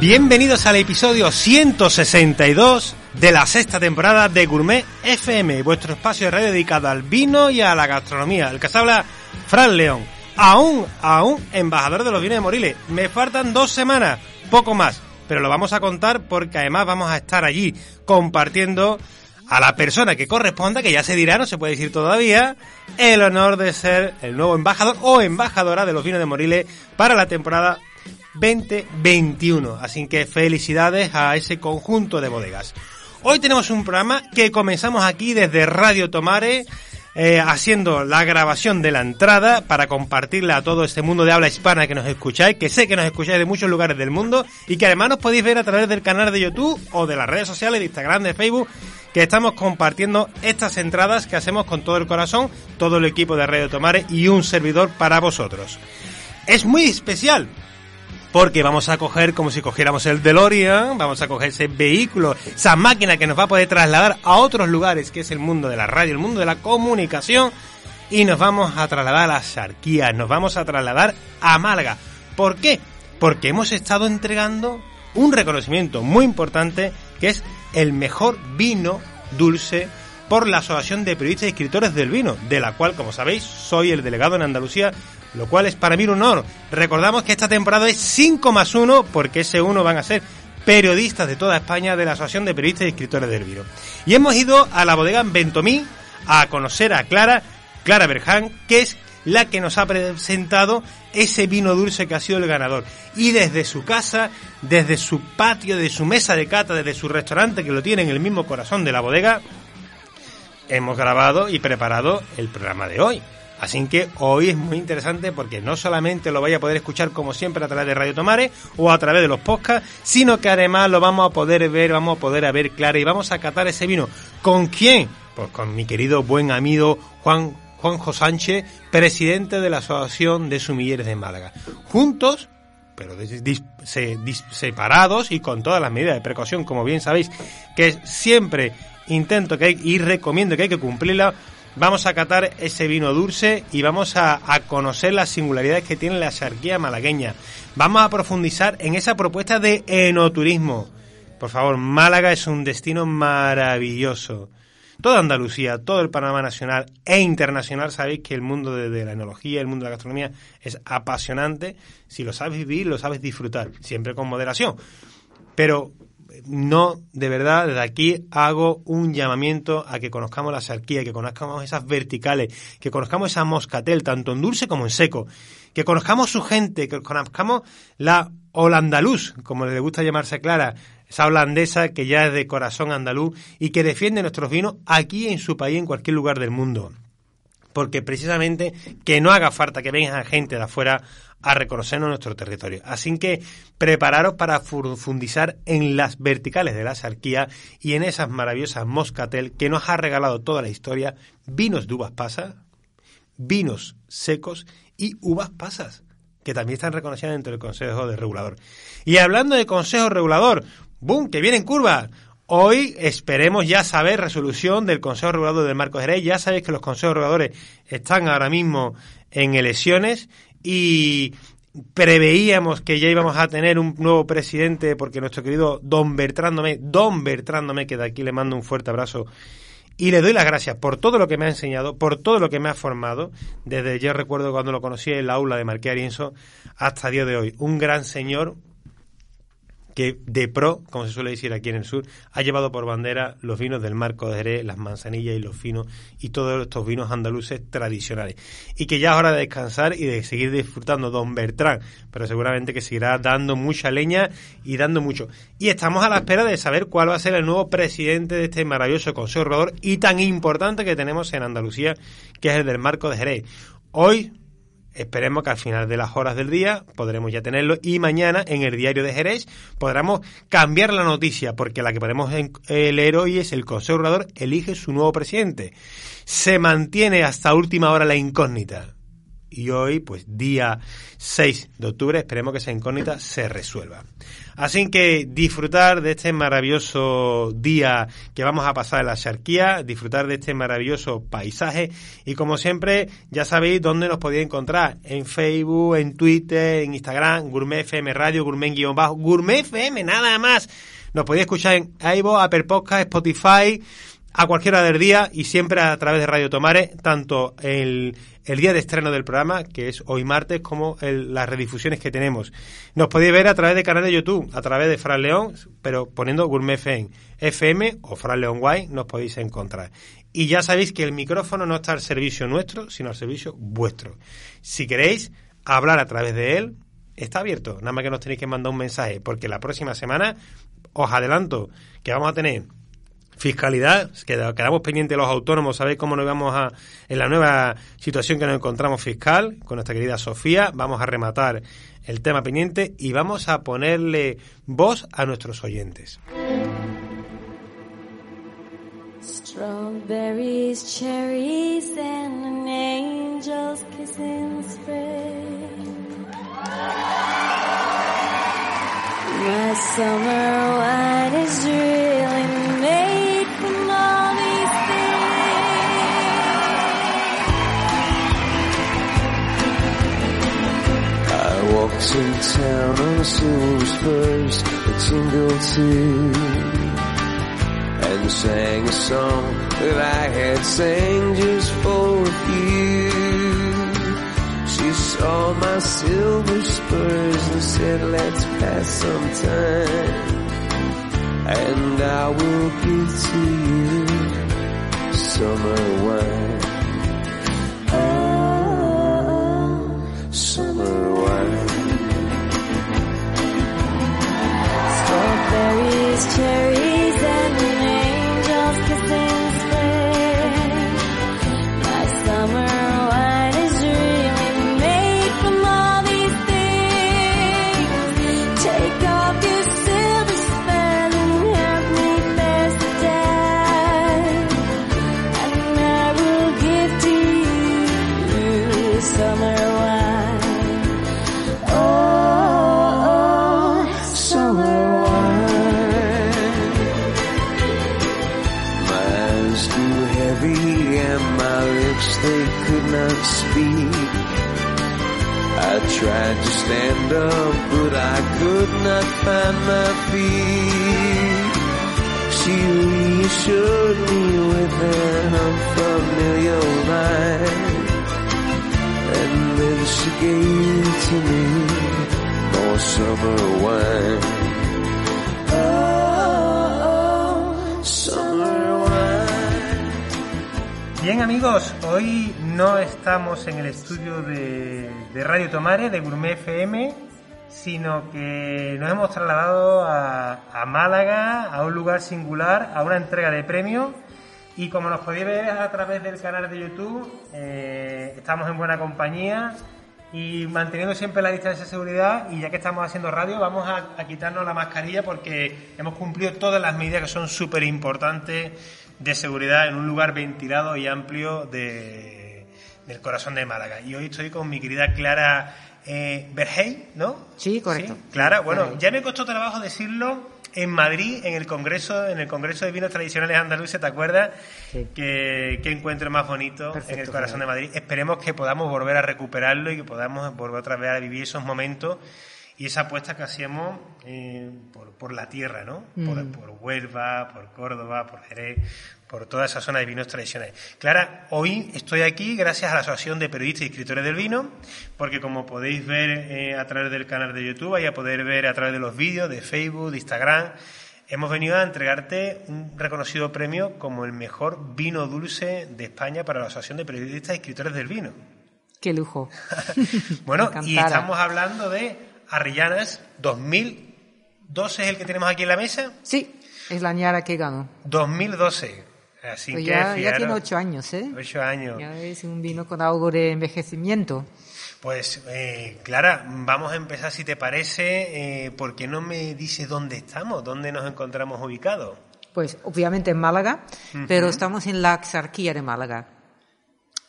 Bienvenidos al episodio 162 de la sexta temporada de Gourmet FM, vuestro espacio de radio dedicado al vino y a la gastronomía. El que se habla, Fran León. Aún, aún, embajador de los vinos de Moriles. Me faltan dos semanas, poco más, pero lo vamos a contar porque además vamos a estar allí compartiendo a la persona que corresponda, que ya se dirá, no se puede decir todavía, el honor de ser el nuevo embajador o embajadora de los vinos de Moriles para la temporada 2021. Así que felicidades a ese conjunto de bodegas. Hoy tenemos un programa que comenzamos aquí desde Radio Tomare. Eh, haciendo la grabación de la entrada para compartirla a todo este mundo de habla hispana que nos escucháis, que sé que nos escucháis de muchos lugares del mundo y que además nos podéis ver a través del canal de YouTube o de las redes sociales de Instagram, de Facebook, que estamos compartiendo estas entradas que hacemos con todo el corazón, todo el equipo de Radio Tomare y un servidor para vosotros. Es muy especial porque vamos a coger como si cogiéramos el DeLorean, vamos a coger ese vehículo, esa máquina que nos va a poder trasladar a otros lugares, que es el mundo de la radio, el mundo de la comunicación, y nos vamos a trasladar a las nos vamos a trasladar a Málaga. ¿Por qué? Porque hemos estado entregando un reconocimiento muy importante, que es el mejor vino dulce por la Asociación de Periodistas y Escritores del Vino, de la cual, como sabéis, soy el delegado en Andalucía lo cual es para mí un honor. Recordamos que esta temporada es 5 más 1 porque ese uno van a ser periodistas de toda España de la Asociación de Periodistas y Escritores del Vino. Y hemos ido a la bodega en Ventomí a conocer a Clara, Clara Berján, que es la que nos ha presentado ese vino dulce que ha sido el ganador. Y desde su casa, desde su patio, de su mesa de cata, desde su restaurante que lo tiene en el mismo corazón de la bodega, hemos grabado y preparado el programa de hoy. Así que hoy es muy interesante porque no solamente lo vais a poder escuchar como siempre a través de Radio Tomare o a través de los podcasts, sino que además lo vamos a poder ver, vamos a poder ver claro y vamos a catar ese vino. ¿Con quién? Pues con mi querido buen amigo Juan Juanjo Sánchez, presidente de la Asociación de Sumilleres de Málaga. Juntos, pero separados y con todas las medidas de precaución, como bien sabéis, que siempre intento que hay, y recomiendo que hay que cumplirla, Vamos a catar ese vino dulce y vamos a, conocer las singularidades que tiene la charquía malagueña. Vamos a profundizar en esa propuesta de enoturismo. Por favor, Málaga es un destino maravilloso. Toda Andalucía, todo el panorama nacional e internacional, sabéis que el mundo de, de, la enología, el mundo de la gastronomía es apasionante. Si lo sabes vivir, lo sabes disfrutar, siempre con moderación. Pero no, de verdad, desde aquí hago un llamamiento a que conozcamos la sarquía, que conozcamos esas verticales, que conozcamos esa moscatel, tanto en dulce como en seco, que conozcamos su gente, que conozcamos la holandaluz, como le gusta llamarse Clara, esa holandesa que ya es de corazón andaluz y que defiende nuestros vinos aquí en su país, en cualquier lugar del mundo. Porque precisamente que no haga falta que venga gente de afuera a reconocernos nuestro territorio. Así que prepararos para profundizar en las verticales de la sarquía y en esas maravillosas moscatel que nos ha regalado toda la historia, vinos de uvas pasas, vinos secos y uvas pasas, que también están reconocidas dentro del Consejo de Regulador. Y hablando de Consejo Regulador, ¡boom! que viene en curva. Hoy esperemos ya saber resolución del Consejo Regulador del Marco Jerez. Ya sabéis que los consejos reguladores están ahora mismo en elecciones y preveíamos que ya íbamos a tener un nuevo presidente porque nuestro querido Don Bertrándome, Don Bertrándome, que de aquí le mando un fuerte abrazo y le doy las gracias por todo lo que me ha enseñado, por todo lo que me ha formado, desde yo recuerdo cuando lo conocí en la aula de Marqués Arienzo hasta el día de hoy. Un gran señor, que de pro, como se suele decir aquí en el sur, ha llevado por bandera los vinos del Marco de Jerez, las manzanillas y los finos y todos estos vinos andaluces tradicionales. Y que ya es hora de descansar y de seguir disfrutando Don Bertrán, pero seguramente que seguirá dando mucha leña y dando mucho. Y estamos a la espera de saber cuál va a ser el nuevo presidente de este maravilloso Consejo y tan importante que tenemos en Andalucía, que es el del Marco de Jerez. Hoy Esperemos que al final de las horas del día podremos ya tenerlo y mañana en el diario de Jerez podremos cambiar la noticia porque la que podemos eh, leer hoy es el Consejo Regulador elige su nuevo presidente. Se mantiene hasta última hora la incógnita y hoy, pues día 6 de octubre, esperemos que esa incógnita se resuelva. Así que disfrutar de este maravilloso día que vamos a pasar en la Charquía, disfrutar de este maravilloso paisaje y como siempre ya sabéis dónde nos podéis encontrar, en Facebook, en Twitter, en Instagram, Gourmet FM Radio, Gourmet-Bajo, Gourmet FM, nada más. Nos podéis escuchar en iVoox, Apple Podcast, Spotify, a cualquiera del día y siempre a través de Radio Tomare, tanto el, el día de estreno del programa, que es hoy martes, como las redifusiones que tenemos. Nos podéis ver a través de canal de YouTube, a través de Fran León, pero poniendo Gourmet FM, FM o Fran León Guay, nos podéis encontrar. Y ya sabéis que el micrófono no está al servicio nuestro, sino al servicio vuestro. Si queréis hablar a través de él, está abierto. Nada más que nos tenéis que mandar un mensaje, porque la próxima semana os adelanto que vamos a tener Fiscalidad, quedamos pendientes los autónomos, sabéis cómo nos vamos a, en la nueva situación que nos encontramos fiscal, con nuestra querida Sofía, vamos a rematar el tema pendiente y vamos a ponerle voz a nuestros oyentes. Strawberries, cherries and an angel's kiss in in town on silver spurs that tingled too and sang a song that I had sang just for you. She saw my silver spurs and said, let's pass some time and I will give to you summer wine. Strawberries, stand up, but I could not find my feet. She reassured me with an unfamiliar line. And then she gave to me more summer. Oh, summer wine. Bien amigos, hoy no estamos en el estudio de, Radio Tomare, de Gourmet FM, sino que nos hemos trasladado a, a Málaga, a un lugar singular, a una entrega de premios. Y como nos podéis ver a través del canal de YouTube, eh, estamos en buena compañía y manteniendo siempre la distancia de seguridad. Y ya que estamos haciendo radio, vamos a, a quitarnos la mascarilla porque hemos cumplido todas las medidas que son súper importantes de seguridad en un lugar ventilado y amplio de, del corazón de Málaga. Y hoy estoy con mi querida Clara eh, Bergey, ¿no? Sí, correcto. Clara, bueno, ya me costó trabajo decirlo en Madrid, en el Congreso, en el Congreso de Vinos Tradicionales Andaluces, ¿te acuerdas? Sí. Que, qué encuentro más bonito Perfecto, en el corazón claro. de Madrid. Esperemos que podamos volver a recuperarlo y que podamos volver otra vez a vivir esos momentos y esa apuesta que hacíamos eh, por, por la tierra, ¿no? Por, Mm. por Huelva, por Córdoba, por Jerez, por toda esa zona de vinos tradicionales. Clara, hoy estoy aquí gracias a la Asociación de Periodistas y Escritores del Vino, porque como podéis ver eh, a través del canal de YouTube y a poder ver a través de los vídeos de Facebook, de Instagram, hemos venido a entregarte un reconocido premio como el mejor vino dulce de España para la Asociación de Periodistas y Escritores del Vino. Qué lujo. Bueno, y estamos hablando de Arrillanas 2012 es el que tenemos aquí en la mesa. Sí, es la ñara que ganó. 2012. Así Pues que ya, ya tiene ocho años, ¿eh? ocho años. Ya es un vino con algo de envejecimiento. Pues, eh, Clara, vamos a empezar, si te parece, eh, ¿por qué no me dices dónde estamos? ¿Dónde nos encontramos ubicados? Pues obviamente en Málaga, pero estamos en la Axarquía de Málaga,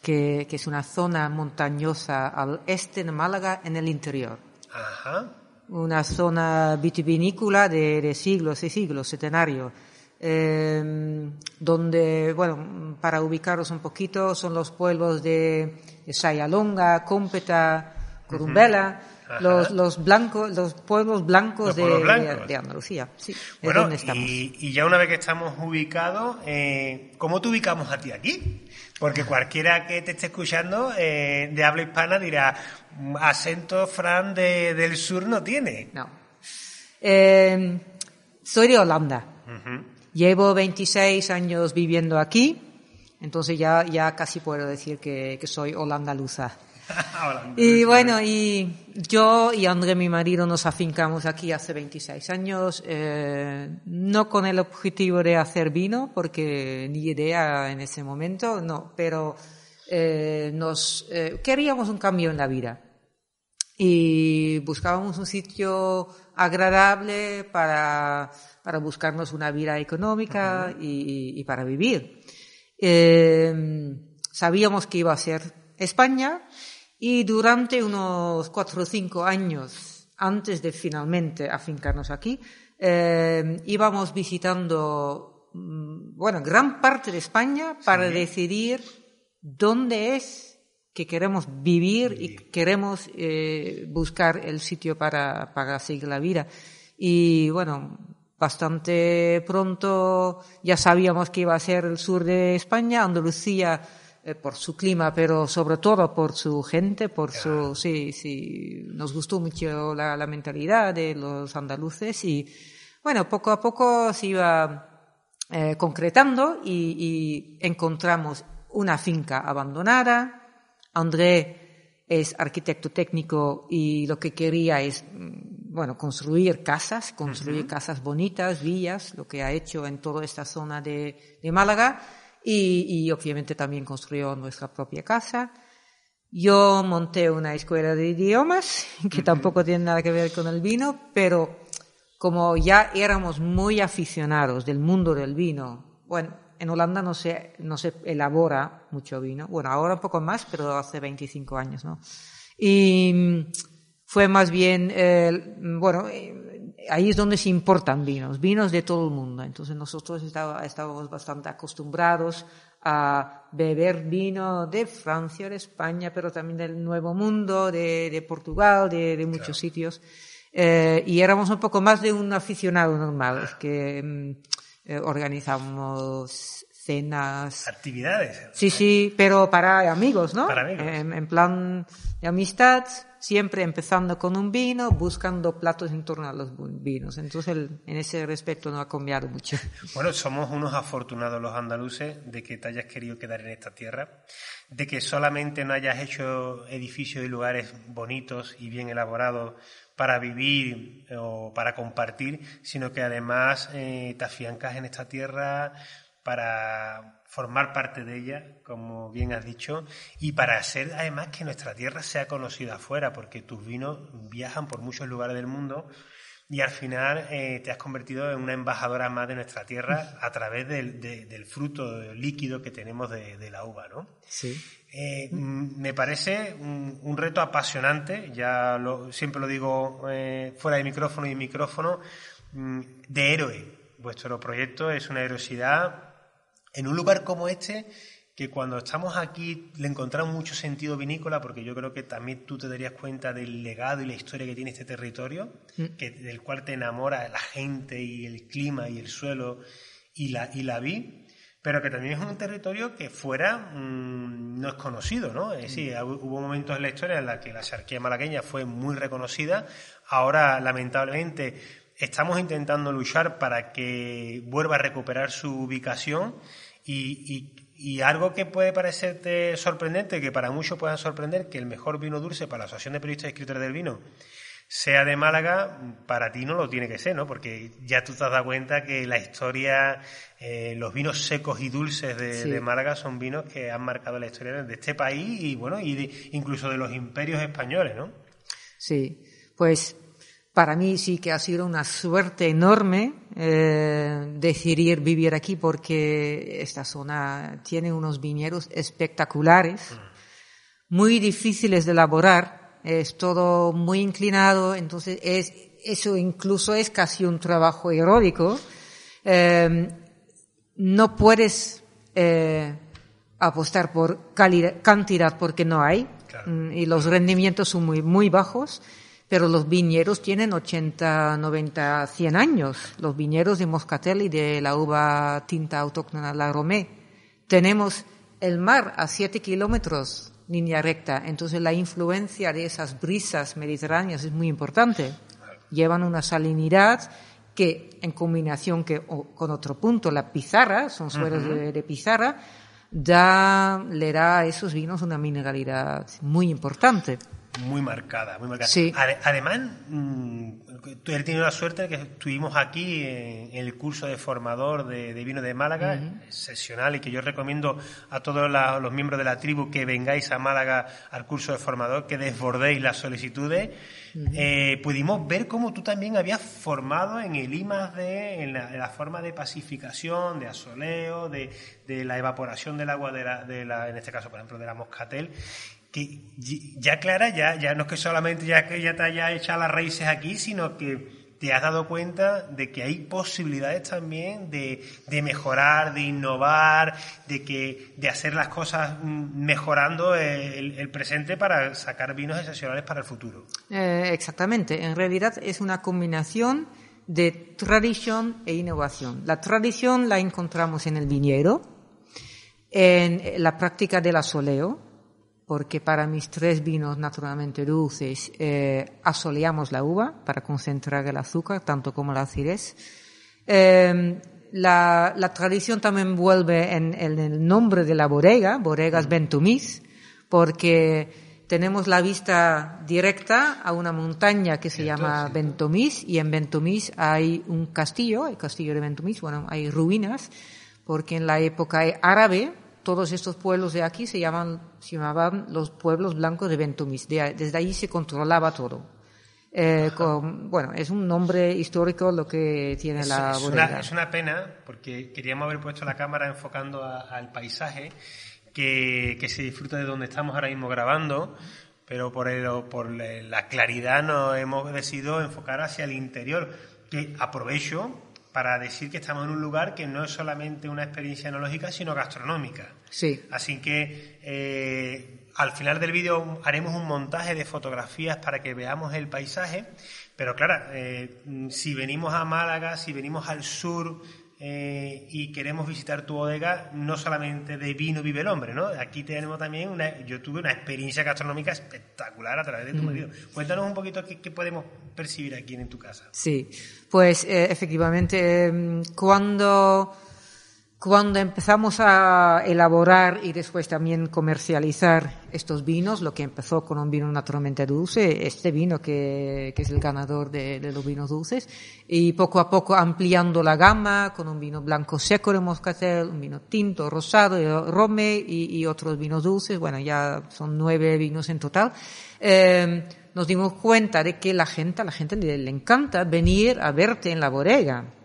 que, que es una zona montañosa al este de Málaga en el interior. Ajá. Una zona vitivinícola de, de siglos y siglos, centenario, eh, donde, bueno, para ubicaros un poquito, son los pueblos de, de Sayalonga, Cómpeta, Corumbela, los, los blancos, los pueblos blancos, Los de, pueblos de- blancos. de Andalucía. Sí, es Bueno, donde estamos. y, y ya una vez que estamos ubicados, eh, ¿cómo te ubicamos a ti aquí? Porque cualquiera que te esté escuchando eh, de habla hispana dirá, "Mm, acento Fran de- del sur no tiene. No. Eh, soy de Holanda. Llevo 26 años viviendo aquí, entonces ya, ya casi puedo decir que, que soy holandaluza. Y bueno, y yo y André, mi marido, nos afincamos aquí hace 26 años, eh, no con el objetivo de hacer vino, porque ni idea en ese momento, no, pero eh, nos eh, queríamos un cambio en la vida. Y buscábamos un sitio agradable para, para buscarnos una vida económica y, y para vivir. Eh, sabíamos que iba a ser España y durante unos cuatro o cinco años antes de finalmente afincarnos aquí, eh, íbamos visitando, mm, bueno, gran parte de España para decidir dónde es que queremos vivir y queremos eh, buscar el sitio para, para seguir la vida. Y bueno, bastante pronto ya sabíamos que iba a ser el sur de España, Andalucía, por su clima, pero sobre todo por su gente, por su, sí, sí, nos gustó mucho la, la mentalidad de los andaluces y bueno, poco a poco se iba eh, concretando y, y encontramos una finca abandonada. André es arquitecto técnico y lo que quería es, mm, bueno, construir casas, construir casas bonitas, villas, lo que ha hecho en toda esta zona de, de Málaga y, y obviamente también construyó nuestra propia casa. Yo monté una escuela de idiomas, que tampoco tiene nada que ver con el vino, pero como ya éramos muy aficionados del mundo del vino, bueno, en Holanda no se, no se elabora mucho vino, bueno, ahora un poco más, pero hace 25 años, ¿no? Y fue más bien, eh, bueno, ahí es donde se importan vinos, vinos de todo el mundo. Entonces nosotros estábamos bastante acostumbrados a beber vino de Francia, de España, pero también del Nuevo Mundo, de, de Portugal, de, de muchos sitios. Eh, y éramos un poco más de un aficionado normal, es que mm, eh, organizamos cenas, Actividades. Sí, sí, pero para amigos, ¿no? Para amigos. En, en plan de amistad, siempre empezando con un vino, buscando platos en torno a los vinos. Entonces, el- en ese respecto no ha cambiado mucho. Bueno, somos unos afortunados los andaluces de que te hayas querido quedar en esta tierra, de que solamente no hayas hecho edificios y lugares bonitos y bien elaborados para vivir eh, o para compartir, sino que además eh, te afiancas en esta tierra para formar parte de ella, como bien has dicho, y para hacer además que nuestra tierra sea conocida afuera, porque tus vinos viajan por muchos lugares del mundo y al final eh, te has convertido en una embajadora más de nuestra tierra a través del, de- del fruto líquido que tenemos de, de la uva, ¿no? Sí. Eh, mm, me parece un, un reto apasionante, ya lo- siempre lo digo eh, fuera de micrófono y micrófono, mm, de héroe. Vuestro proyecto es una heroicidad en un lugar como este que cuando estamos aquí le encontramos mucho sentido vinícola, porque yo creo que también tú te darías cuenta del legado y la historia que tiene este territorio, mm. que, del cual te enamora la gente y el clima y el suelo y la, y la vi, pero que también es un territorio que fuera mm, no es conocido, ¿no? Es decir, mm. hubo momentos en la historia en los que la charquía malagueña fue muy reconocida, ahora lamentablemente estamos intentando luchar para que vuelva a recuperar su ubicación y, y algo que puede parecerte sorprendente, que para muchos pueda sorprender, que el mejor vino dulce para la Asociación de Periodistas y Escritores del Vino sea de Málaga, para ti no lo tiene que ser, ¿no? Porque ya tú te has dado cuenta que la historia, eh, los vinos secos y dulces de, Málaga son vinos que han marcado la historia de este país y, bueno, y incluso de los imperios españoles, ¿no? Sí, pues para mí sí que ha sido una suerte enorme eh, decidir vivir aquí porque esta zona tiene unos viñedos espectaculares, muy difíciles de elaborar, es todo muy inclinado, entonces es, eso incluso es casi un trabajo heroico. Eh, no puedes eh, apostar por calidad, cantidad porque no hay mm, y los rendimientos son muy, muy bajos pero los viñeros tienen 80, 90, 100 años. Los viñeros de Moscatel y de la uva tinta autóctona La Romé. Tenemos el mar a 7 kilómetros, línea recta. Entonces la influencia de esas brisas mediterráneas es muy importante. Llevan una salinidad que en combinación que, con otro punto, la pizarra, son suelos de, de, pizarra, da, le da a esos vinos una mineralidad muy importante muy marcada, muy marcada. Sí. Además, mm, tú he tenido la suerte de que estuvimos aquí en, el curso de formador de, vino de Málaga, excepcional, y que yo recomiendo a todos los miembros de la tribu que vengáis a Málaga al curso de formador, que desbordéis las solicitudes. Eh, pudimos ver cómo tú también habías formado en el IMAS de, en la, forma de pacificación, de asoleo, de, la evaporación del agua de la, de la, en este caso, por ejemplo, de la moscatel que ya Clara, ya, ya no es que solamente ya que ya te haya echado las raíces aquí, sino que te has dado cuenta de que hay posibilidades también de, mejorar, de innovar, de que de hacer las cosas mm, mejorando el, presente para sacar vinos excepcionales para el futuro. Eh, exactamente. En realidad es una combinación de tradición e innovación. La tradición la encontramos en el viñedo, en la práctica del asoleo, porque para mis tres vinos naturalmente dulces eh, asoleamos la uva para concentrar el azúcar, tanto como la acidez. Em, la, tradición también vuelve en, el nombre de la bodega, Bodegas Ventumis, porque tenemos la vista directa a una montaña que se llama Ventumis y en Ventumis hay un castillo, el castillo de Ventumis, bueno, hay ruinas, porque en la época árabe todos estos pueblos de aquí se, llaman, se llamaban los pueblos blancos de Ventumis. desde ahí se controlaba todo. Eh, bueno, es un nombre histórico lo que tiene la es bodega. es una pena, porque queríamos haber puesto la cámara enfocando al paisaje, que, que, se disfruta de donde estamos ahora mismo grabando, pero por, el, por la claridad nos hemos decidido enfocar hacia el interior, que aprovecho para decir que estamos en un lugar que no es solamente una experiencia enológica, sino gastronómica. Sí. Así que eh, al final del vídeo haremos un montaje de fotografías para que veamos el paisaje. Pero claro, eh, si venimos a Málaga, si venimos al sur eh, y queremos visitar tu bodega, no solamente de vino vive el hombre, ¿no? Aquí tenemos también una, yo tuve una experiencia gastronómica espectacular a través de tu mm. marido. Cuéntanos un poquito qué, podemos percibir aquí en tu casa. Sí, pues eh, efectivamente, em, cuando cuando empezamos a elaborar y después también comercializar estos vinos, lo que empezó con un vino naturalmente dulce, este vino que, es el ganador de, los vinos dulces, y poco a poco ampliando la gama con un vino blanco seco de Moscatel, un vino tinto, rosado, de Rome y, otros vinos dulces, bueno, ya son nueve vinos en total. Eh, nos dimos cuenta de que la gente, la gente le encanta venir a verte en la bodega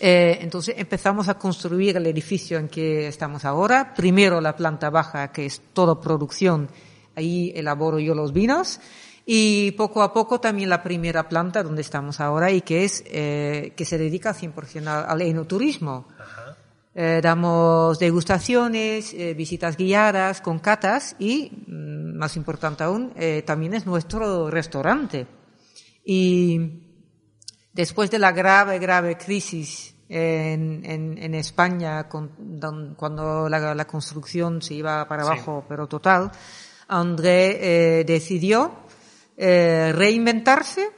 eh, entonces empezamos a construir el edificio en que estamos ahora. Primero la planta baja, que es toda producción, ahí elaboro yo los vinos. y poco a poco también la primera planta donde estamos ahora y que es eh, que se dedica 100% al, al enoturismo. Eh, damos degustaciones, eh, visitas guiadas con catas y, mm, más importante aún, eh, también es nuestro restaurante. Y después de la grave, grave crisis en, en, en España, con, don- cuando la, la construcción se iba para abajo, pero total, André eh, decidió eh, reinventarse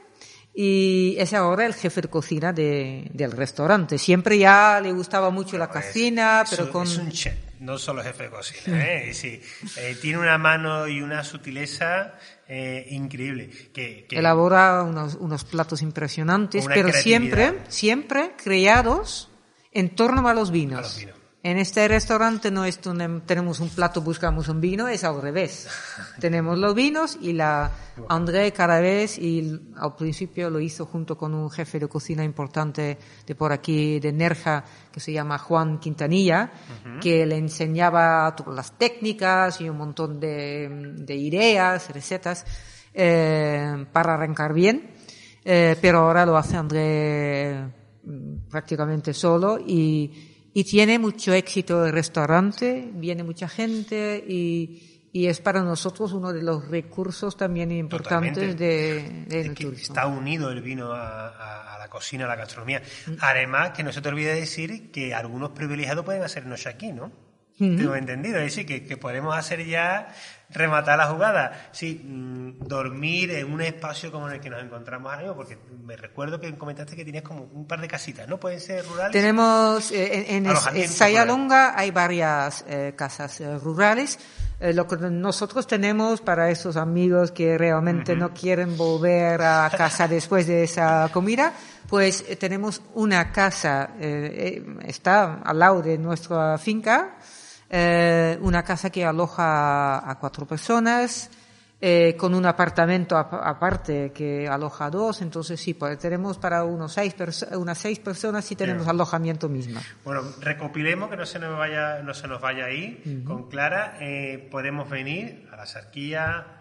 y es ahora el jefe de cocina de- del restaurante. Siempre ya le gustaba mucho la cocina, Es pero con... Es un chef, no solo jefe de cocina. ¿eh? Sí, eh, tiene una mano y una sutileza eh, increíble. Que, que- elabora unos, unos platos impresionantes, pero siempre, siempre creados en torno a los vinos. A los vinos. En este restaurante no es un- tenemos un plato, buscamos un vino, es al revés. tenemos los vinos y la André cada vez, y al principio lo hizo junto con un jefe de cocina importante de por aquí, de Nerja, que se llama Juan Quintanilla, que le enseñaba todas las técnicas y un montón de, de ideas, recetas, eh, para arrancar bien. Eh, pero ahora lo hace André mm, prácticamente solo y, y tiene mucho éxito el restaurante, viene mucha gente y, y es para nosotros uno de los recursos también importantes de, Es que turismo. está unido el vino a, a- a la cocina, a la gastronomía. Mm. Además, que no se te olvide decir que algunos privilegiados pueden hacer noche aquí, ¿no? Tengo entendido, es decir, que, que podemos hacer ya, rematar la jugada. Sí, mm, dormir en un espacio como en el que nos encontramos ahora mismo, porque me recuerdo que comentaste que tenías como un par de casitas, ¿no? Pueden ser rurales. Tenemos eh, en, en, Sayalonga hay varias eh, casas eh, rurales. Eh, lo que nosotros tenemos para esos amigos que realmente no quieren volver a casa después de esa comida, pues eh, tenemos una casa, eh, está al lado de nuestra finca, eh, una casa que aloja a cuatro personas, eh, con un apartamento ap- aparte que aloja a dos, entonces sí, pues tenemos para unos seis unas seis personas y tenemos Bien. alojamiento mismo. Bueno, recopilemos que no se nos vaya, no se nos vaya ahí. Con Clara eh, podemos venir a la Sarquía,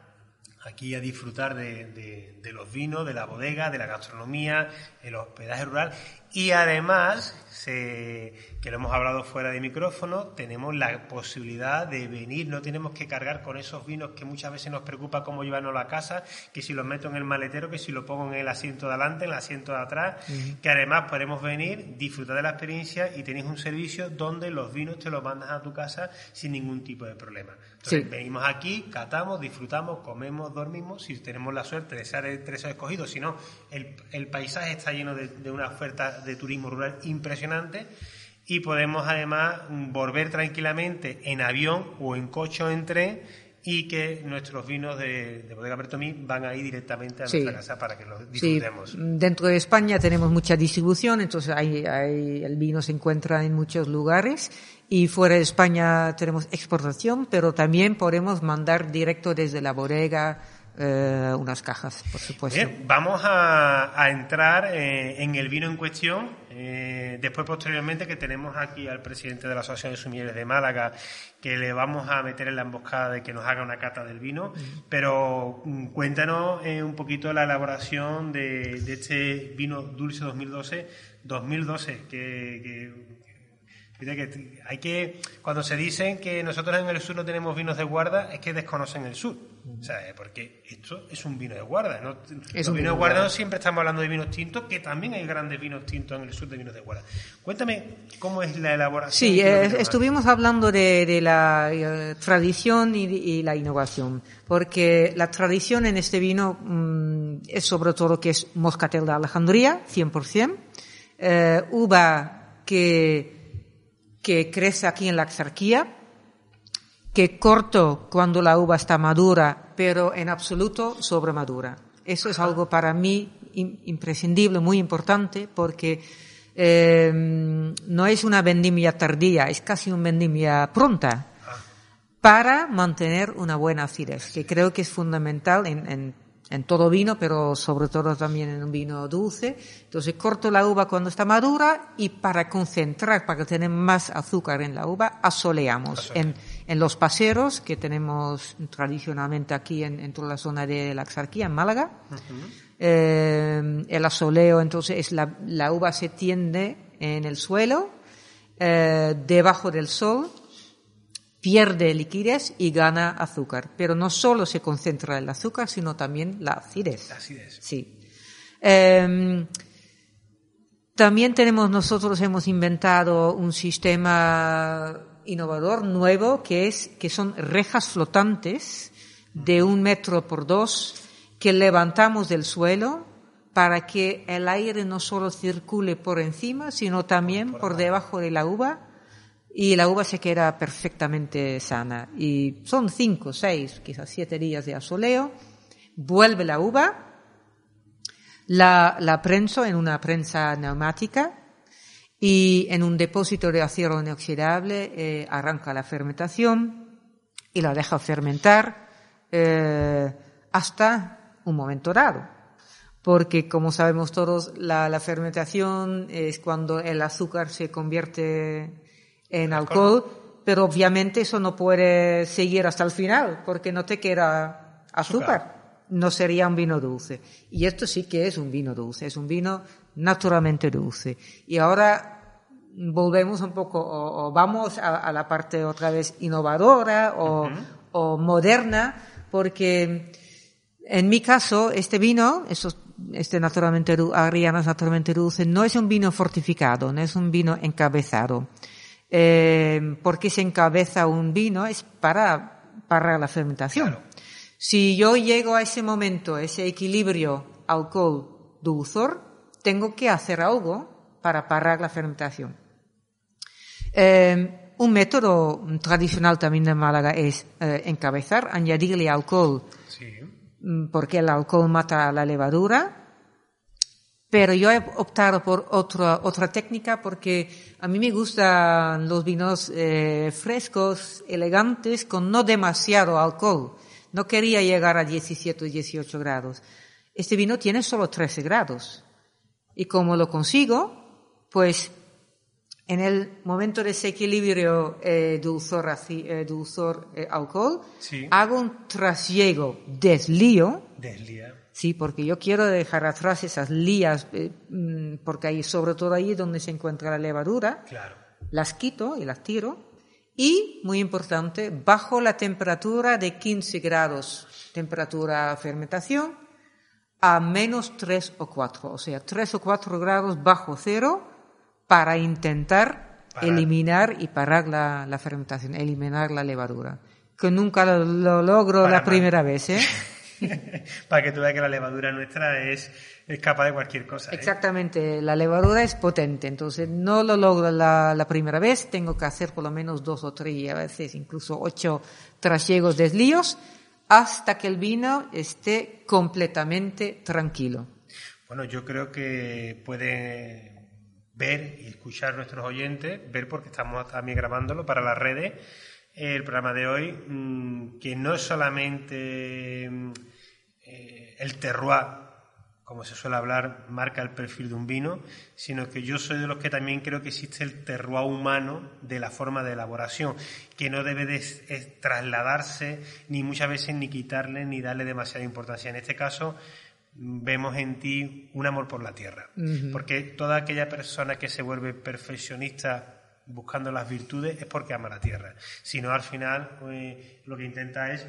aquí a disfrutar de, de- de los vinos, de la bodega, de la gastronomía, el hospedaje rural. Y además, se- que lo hemos hablado fuera de micrófono, tenemos la posibilidad de venir, no tenemos que cargar con esos vinos que muchas veces nos preocupa cómo llevarnos a la casa, que si los meto en el maletero, que si lo pongo en el asiento de adelante, en el asiento de atrás, que además podemos venir, disfrutar de la experiencia y tenéis un servicio donde los vinos te los mandas a tu casa sin ningún tipo de problema. Entonces, Sí. venimos aquí, catamos, disfrutamos, comemos, dormimos, si tenemos la suerte de ser entre esos escogidos, si no, el, el paisaje está lleno de, de una oferta de turismo rural impresionante y podemos además volver tranquilamente en avión o en coche o en tren y que nuestros vinos de, de Bodega Bertomí van ahí directamente a Sí. nuestra casa para que los Sí, disfrutemos. dentro de España tenemos mucha distribución, entonces hay, hay- el vino se encuentra en muchos lugares y fuera de España tenemos exportación, pero también podemos mandar directo desde la bodega eh, unas cajas, por supuesto. Bien, vamos a, a entrar eh, en el vino en cuestión. eh, después, posteriormente, que tenemos aquí al presidente de la Asociación de Sumilleres de Málaga, que le vamos a meter en la emboscada de que nos haga una cata del vino. Pero mm, cuéntanos eh, un poquito la elaboración de, de este vino dulce 2012. 2012, que, que que hay que, cuando se dicen que nosotros en el sur no tenemos vinos de guarda, es que desconocen el sur. O sea, porque esto es un vino de guarda. ¿no? Los un vino de guarda no siempre estamos hablando de vinos tintos, que también hay grandes vinos tintos en el sur de vinos de guarda. Cuéntame cómo es la elaboración. Sí, es lo eh, estuvimos hablando de, de la eh, tradición y, y la innovación, porque la tradición en este vino mm, es sobre todo que es moscatel de Alejandría, 100%, eh, uva que, que crece aquí en la Axarquía, que corto cuando la uva está madura, pero en absoluto sobremadura. Eso es algo para mí im- imprescindible, muy importante, porque eh, no es una vendimia tardía, es casi una vendimia pronta para mantener una buena acidez, que creo que es fundamental en, en, en todo vino, pero sobre todo también en un vino dulce. Entonces corto la uva cuando está madura y para concentrar, para tener más azúcar en la uva, asoleamos en, en los paseros que tenemos tradicionalmente aquí en, toda la zona de la Axarquía, en Málaga. Eh, el asoleo, entonces, es la, la, uva se tiende en el suelo, eh, debajo del sol, pierde liquidez y gana azúcar. Pero no solo se concentra el azúcar, sino también la acidez. acidez. Sí. Eh, también tenemos, nosotros hemos inventado un sistema innovador nuevo que es, que son rejas flotantes de un metro por dos que levantamos del suelo para que el aire no solo circule por encima, sino también por, debajo de la uva y la uva se queda perfectamente sana. Y son cinco, seis, quizás siete días de asoleo, vuelve la uva, la, la prenso en una prensa neumática y en un depósito de acero inoxidable eh, arranca la fermentación y la deja fermentar eh, hasta un momento dado. Porque, como sabemos todos, la, la, fermentación es cuando el azúcar se convierte en alcohol, pero obviamente eso no puede seguir hasta el final, porque no te queda azúcar no sería un vino dulce. Y esto sí que es un vino dulce, es un vino naturalmente dulce. Y ahora volvemos un poco, o, vamos a, la parte otra vez innovadora o, moderna, porque en mi caso, este vino, este naturalmente, Ariana naturalmente dulce, no es un vino fortificado, no es un vino encabezado. Eh, porque se encabeza un vino es para, para la fermentación. Si yo llego a ese momento, ese equilibrio alcohol-dulzor, tengo que hacer algo para parar la fermentación. Eh, un método tradicional también de Málaga es eh, encabezar, añadirle alcohol, mm, porque el alcohol mata la levadura. Pero yo he optado por otra, otra técnica porque a mí me gustan los vinos eh, frescos, elegantes, con no demasiado alcohol. No quería llegar a 17 o 18 grados. Este vino tiene solo 13 grados. Y como lo consigo, pues en el momento de ese equilibrio eh, dulzor, eh, dulzor eh, alcohol, hago un trasiego deslío. Deslía. Sí, porque yo quiero dejar atrás esas lías, eh, mm, porque ahí, sobre todo ahí donde se encuentra la levadura, claro. las quito y las tiro y, muy importante, bajo la temperatura de 15 grados, temperatura fermentación, a menos 3 o 4, o sea, 3 o 4 grados bajo cero para intentar eliminar y parar la, fermentación, eliminar la levadura. Que nunca lo, logro la primera vez, ¿eh? para que tú veas que la levadura nuestra es, es capaz de cualquier cosa. ¿eh? Exactamente, la levadura es potente, entonces no lo logro la, la, primera vez, tengo que hacer por lo menos dos o tres, a veces incluso ocho trasiegos deslíos, hasta que el vino esté completamente tranquilo. Bueno, yo creo que puede ver y escuchar nuestros oyentes, ver porque estamos también grabándolo para las redes, el programa de hoy, mm, que no es solamente mm, eh, el terroir, como se suele hablar, marca el perfil de un vino, sino que yo soy de los que también creo que existe el terroir humano de la forma de elaboración, que no debe de trasladarse ni muchas veces ni quitarle ni darle demasiada importancia. En este caso, mm, vemos en ti un amor por la tierra, porque toda aquella persona que se vuelve perfeccionista buscando las virtudes es porque ama la tierra. Si no, al final eh, lo que intenta es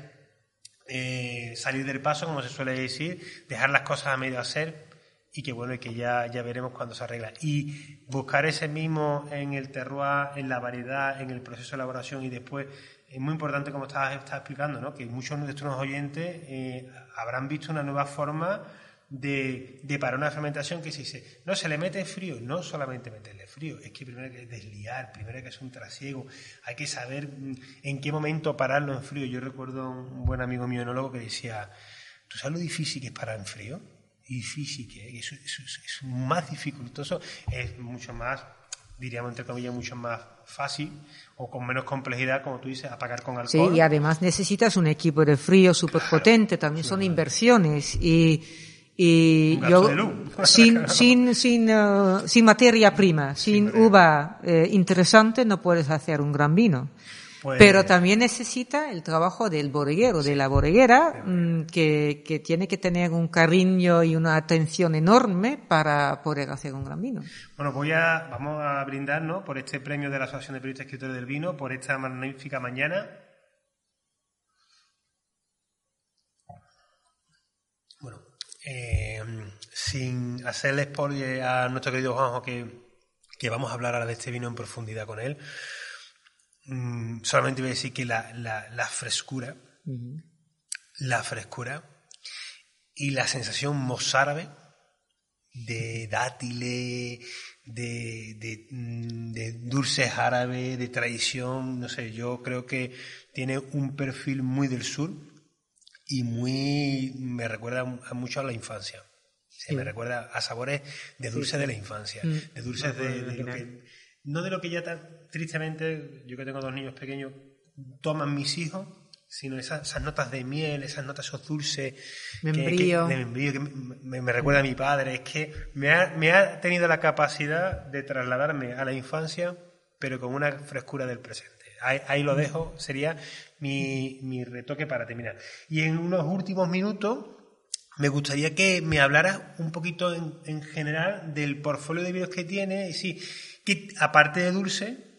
eh, salir del paso, como se suele decir, dejar las cosas a medio hacer y que bueno, que ya, ya veremos cuando se arregla. Y buscar ese mismo en el terroir, en la variedad, en el proceso de elaboración y después, es muy importante como estabas, explicando, ¿no? que muchos de nuestros oyentes eh, habrán visto una nueva forma de, de para una fermentación que se dice, no, se le mete frío, no solamente meterle frío, es que primero hay que desliar, primero hay que hacer un trasiego, hay que saber mm, en qué momento pararlo en frío. Yo recuerdo un buen amigo mío enólogo que decía, ¿tú sabes lo difícil que es parar en frío? difícil que es, es, más dificultoso, es mucho más diríamos entre comillas, mucho más fácil o con menos complejidad, como tú dices, apagar con alcohol. Sí, y además necesitas un equipo de frío súper potente, también son inversiones y y yo, sin, sin, sin, sin materia prima, sin uva eh, interesante, no puedes hacer un gran vino. Pues- Pero también necesita el trabajo del bodeguero, de la bodeguera, mm, que, que tiene que tener un cariño y una atención enorme para poder hacer un gran vino. Bueno, voy a, vamos a brindar ¿no? por este premio de la Asociación de Periodistas Escritores del Vino, por esta magnífica mañana. Bueno, eh, sin hacerle spoiler a nuestro querido Juanjo que, que vamos a hablar ahora de este vino en profundidad con él, mm, solamente voy a decir que la, la- la frescura, la frescura y la sensación mozárabe de dátiles, de, de, mm, de dulces árabes, de tradición, no sé, yo creo que tiene un perfil muy del sur y muy, me recuerda a mucho a la infancia. Se me recuerda a sabores de dulces de la infancia, Mm. de dulces de, de lo que, no de lo que ya tan, tristemente, yo que tengo dos niños pequeños, toman mis hijos, sino esas, esas notas de miel, esas notas, esos dulces que- que- Membrillo. de que me, me recuerda a mi padre. Es que me ha, me ha tenido la capacidad de trasladarme a la infancia, pero con una frescura del presente. Ahí, ahí lo dejo, sería mi, mi retoque para terminar. Y en unos últimos minutos, me gustaría que me hablaras un poquito en, en general del portfolio de vinos que tiene. Y sí, que aparte de dulce,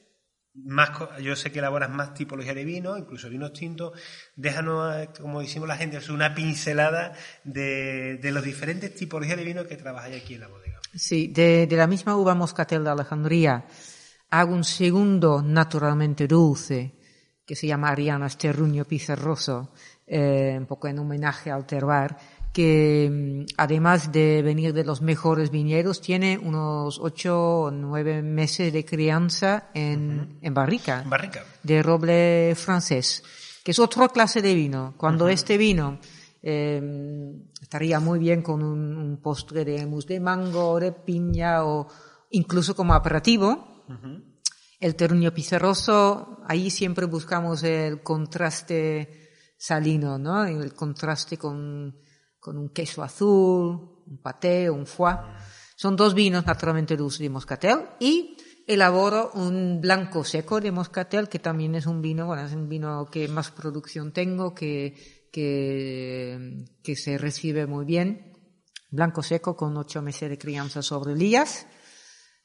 más, yo sé que elaboras más tipología de vino, incluso vinos tintos. Déjanos, eh, como decimos la gente, una pincelada de, de los diferentes tipologías de vino que trabajáis aquí en la bodega. Sí, de, de la misma uva moscatel de Alejandría hago un segundo naturalmente dulce que se llama Ariana Sterruño Pizarroso, eh, un poco en homenaje al terroir, que mm, además de venir de los mejores viñedos, tiene unos ocho o nueve meses de crianza en, en barrica Barrica. de roble francés, que es otra clase de vino. Cuando este vino eh, estaría muy bien con un, un postre de mousse de mango, de piña o incluso como aperitivo. El terruño pizarroso, ahí siempre buscamos el contraste salino, ¿no? El contraste con, con un queso azul, un paté, un foie. Son dos vinos naturalmente dulces de moscatel y elaboro un blanco seco de moscatel que también es un vino, bueno, es un vino que más producción tengo, que, que, que se recibe muy bien. Blanco seco con ocho meses de crianza sobre lías.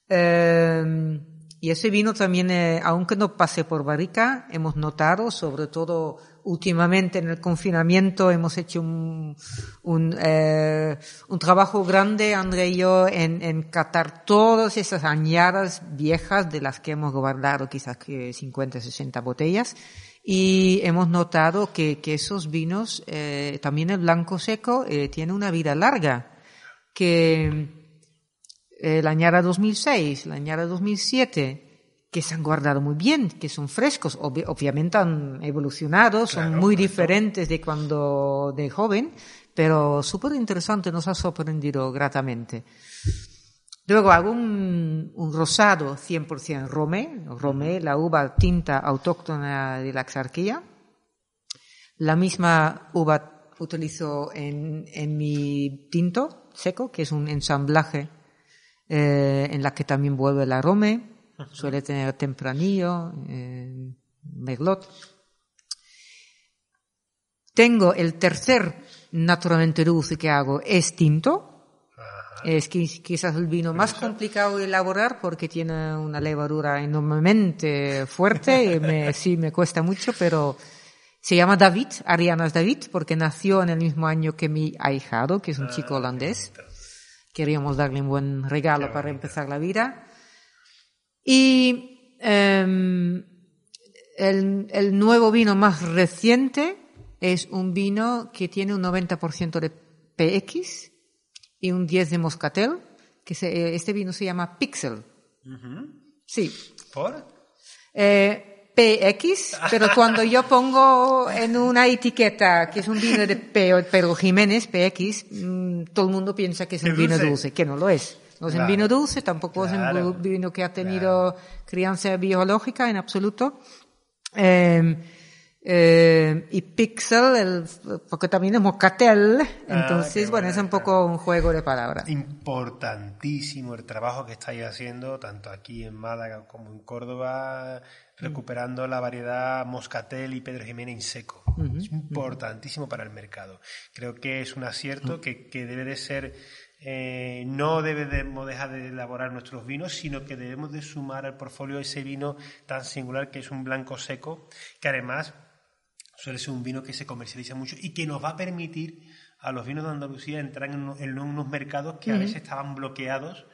Eh, y ese vino también, eh, aunque no pase por barrica, hemos notado, sobre todo últimamente en el confinamiento, hemos hecho un, un, eh, un trabajo grande, André y yo, en, en catar todas esas añadas viejas de las que hemos guardado quizás que 50, 60 botellas. Y hemos notado que, que esos vinos, eh, también el blanco seco, eh, tiene una vida larga. Que, eh, la añada 2006, la añada 2007, que se han guardado muy bien, que son frescos, Obvi- obviamente han evolucionado, son Claro, muy diferentes de cuando de joven, pero súper interesante, nos ha sorprendido gratamente. Luego hago un, un rosado 100% Romé, Romé, la uva tinta autóctona de la Axarquía. La misma uva utilizo en, en mi tinto seco, que es un ensamblaje eh, en la que también vuelve el arome, suele tener tempranillo, eh, merlot. Tengo el tercer naturalmente dulce que hago, es tinto. Es qui- quizás el vino más complicado de elaborar porque tiene una levadura enormemente fuerte y me, sí me cuesta mucho, pero se llama David, Arianas David, porque nació en el mismo año que mi ahijado, que es un chico holandés. Queríamos darle un buen regalo para empezar la vida. Y em, el, el nuevo vino más reciente es un vino que tiene un 90% de PX y un 10 de moscatel, que se- este vino se llama Pixel. Sí, ¿Por? eh, PX, pero cuando yo pongo en una etiqueta que es un vino de Pe- Pedro Jiménez, PX, mm, todo el mundo piensa que es ¿Que un vino dulce? dulce, que no lo es. No es un Claro. vino dulce, tampoco es Claro. un bu- vino que ha tenido crianza biológica en absoluto. Eh, Eh, y Pixel, el, porque también es Moscatel, entonces, bueno, es un poco un juego de palabras. Importantísimo el trabajo que estáis haciendo, tanto aquí en Málaga como en Córdoba, recuperando la variedad Moscatel y Pedro Jiménez en seco. es importantísimo para el mercado. Creo que es un acierto que, que debe de ser eh, no debemos dejar de elaborar nuestros vinos, sino que debemos de sumar al portfolio ese vino tan singular que es un blanco seco, que además suele ser un vino que se comercializa mucho y que nos va a permitir a los vinos de Andalucía entrar en, unos mercados que a veces estaban bloqueados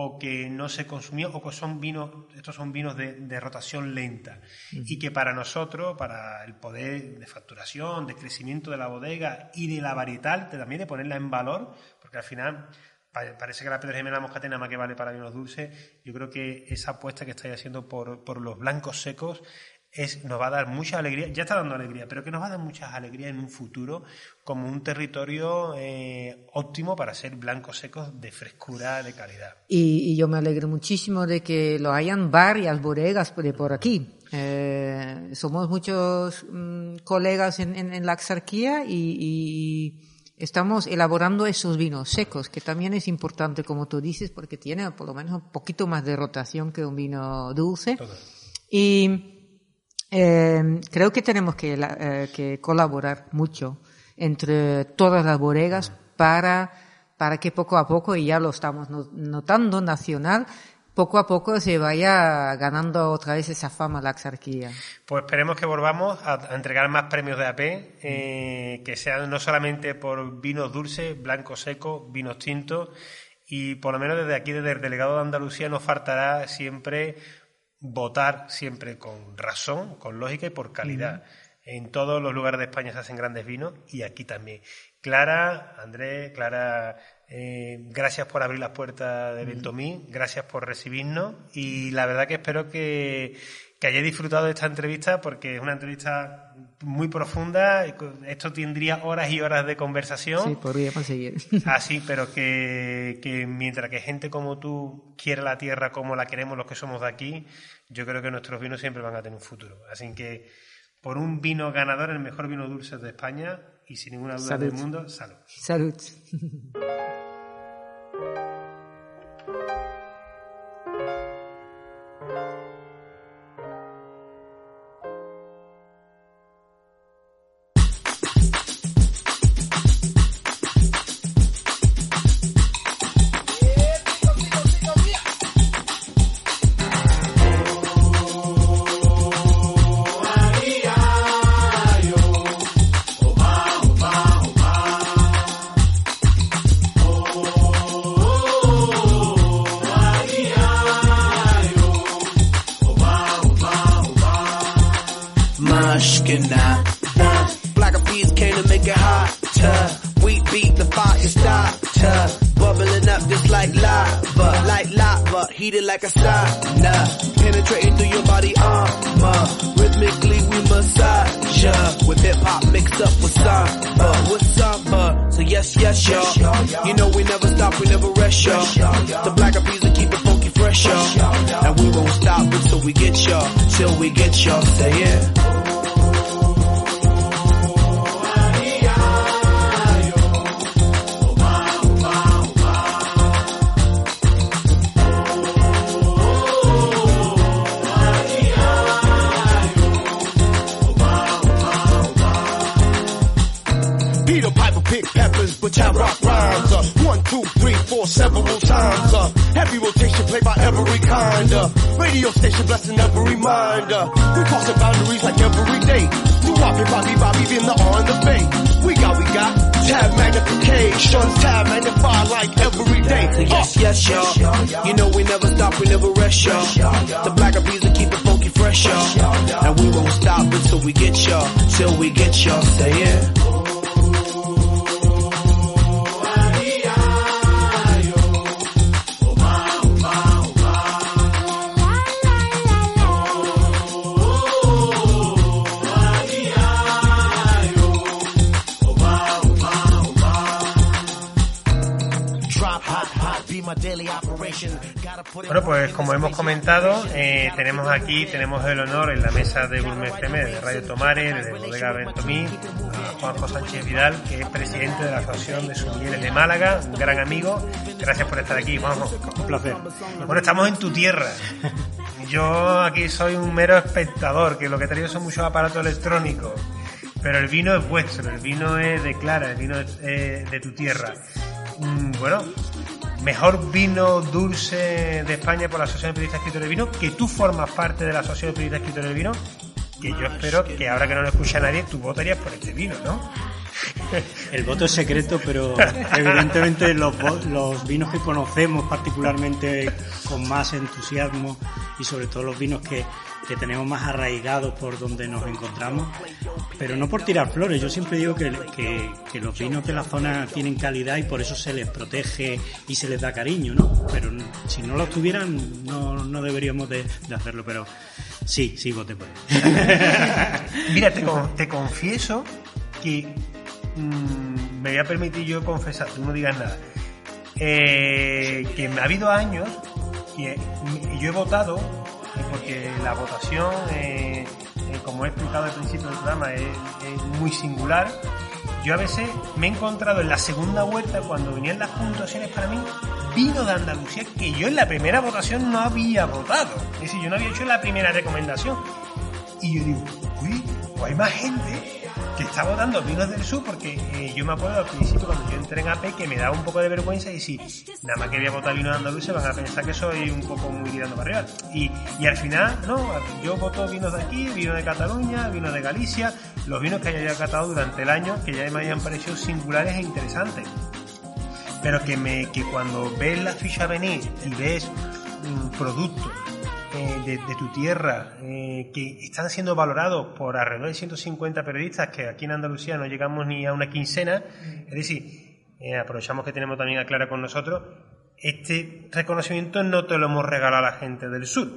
o que no se consumían o que son vinos, estos son vinos de, rotación lenta. Y que para nosotros, para el poder de facturación, de crecimiento de la bodega y de la varietal, también de ponerla en valor, porque al final parece que la Pedro Jiménez Moscatena más que vale para vinos dulces, yo creo que esa apuesta que estáis haciendo por, por los blancos secos es, nos va a dar mucha alegría, ya está dando alegría, pero que nos va a dar muchas alegrías en un futuro como un territorio eh, óptimo para ser blancos secos de frescura, de calidad. Y, yo me alegro muchísimo de que lo hayan varias bodegas por, por aquí. Eh, somos muchos mm, colegas en, la exarquía y, estamos elaborando esos vinos secos, que también es importante, como tú dices, porque tiene por lo menos un poquito más de rotación que un vino dulce. Y eh, creo que tenemos que, eh, que, colaborar mucho entre todas las bodegas para, para que poco a poco, y ya lo estamos notando nacional, poco a poco se vaya ganando otra vez esa fama la exarquía. Pues esperemos que volvamos a, entregar más premios de AP, eh, que sean no solamente por vinos dulces, blancos secos, vinos tintos, y por lo menos desde aquí, desde el delegado de Andalucía, nos faltará siempre votar siempre con razón, con lógica y por calidad. En todos los lugares de España se hacen grandes vinos y aquí también. Clara, Andrés, Clara, eh, gracias por abrir las puertas de Ventomí, gracias por recibirnos y la verdad que espero que, que hayáis disfrutado de esta entrevista porque es una entrevista muy profunda. Esto tendría horas y horas de conversación. Sí, podríamos seguir. Así, pero que, que mientras que gente como tú quiere la tierra como la queremos los que somos de aquí, yo creo que nuestros vinos siempre van a tener un futuro. Así que por un vino ganador, el mejor vino dulce de España y sin ninguna duda del mundo, salud. Salud. Bueno, pues como hemos comentado, eh, tenemos aquí, tenemos el honor en la mesa de Gourmet FM de Radio Tomare, de Bodega Bentomí, a Juanjo Sánchez Vidal, que es presidente de la Asociación de Sumilleres de Málaga, un gran amigo. Gracias por estar aquí, Juanjo. Un placer. Bueno, estamos en tu tierra. Yo aquí soy un mero espectador, que lo que he traído son muchos aparatos electrónicos. Pero el vino es vuestro, el vino es de Clara, el vino es eh, de tu tierra. Mm, bueno, mejor vino dulce de España por la Asociación de Periodistas Escritores de Vino, que tú formas parte de la Asociación de Periodistas Escritores de Vino, que yo espero que ahora que no lo escucha nadie, tú votarías por este vino, ¿no? El voto es secreto, pero evidentemente los, los vinos que conocemos particularmente con más entusiasmo y sobre todo los vinos que, que tenemos más arraigados por donde nos encontramos, pero no por tirar flores. Yo siempre digo que, los vinos de la zona tienen calidad y por eso se les protege y se les da cariño, ¿no? Pero si no los tuvieran, no, no deberíamos de, hacerlo, pero sí, sí voté por él. Mira, te, te confieso que mm, me voy a permitir yo confesar, tú no digas nada, eh, que ha habido años que y yo he votado, porque la votación, eh, eh, como he explicado al principio del programa, es, es muy singular. Yo a veces me he encontrado en la segunda vuelta, cuando venían las puntuaciones para mí, vino de Andalucía que yo en la primera votación no había votado. Es decir, yo no había hecho la primera recomendación. Y yo digo, uy, pues hay más gente que está votando vinos del sur porque eh, yo me acuerdo al principio cuando yo entré en AP que me daba un poco de vergüenza y si nada más que voy a votar vinos andaluces van a pensar que soy un poco muy tirando para arriba. Y, y al final, no, yo voto vinos de aquí, vinos de Cataluña, vinos de Galicia, los vinos que haya catado durante el año que ya me hayan parecido singulares e interesantes pero que me que cuando ves la ficha venir y ves mm, productos eh, de, tu tierra eh, que están siendo valorados por alrededor de 150 periodistas que aquí en Andalucía no llegamos ni a una quincena es decir eh, aprovechamos que tenemos también a Clara con nosotros este reconocimiento no te lo hemos regalado a la gente del sur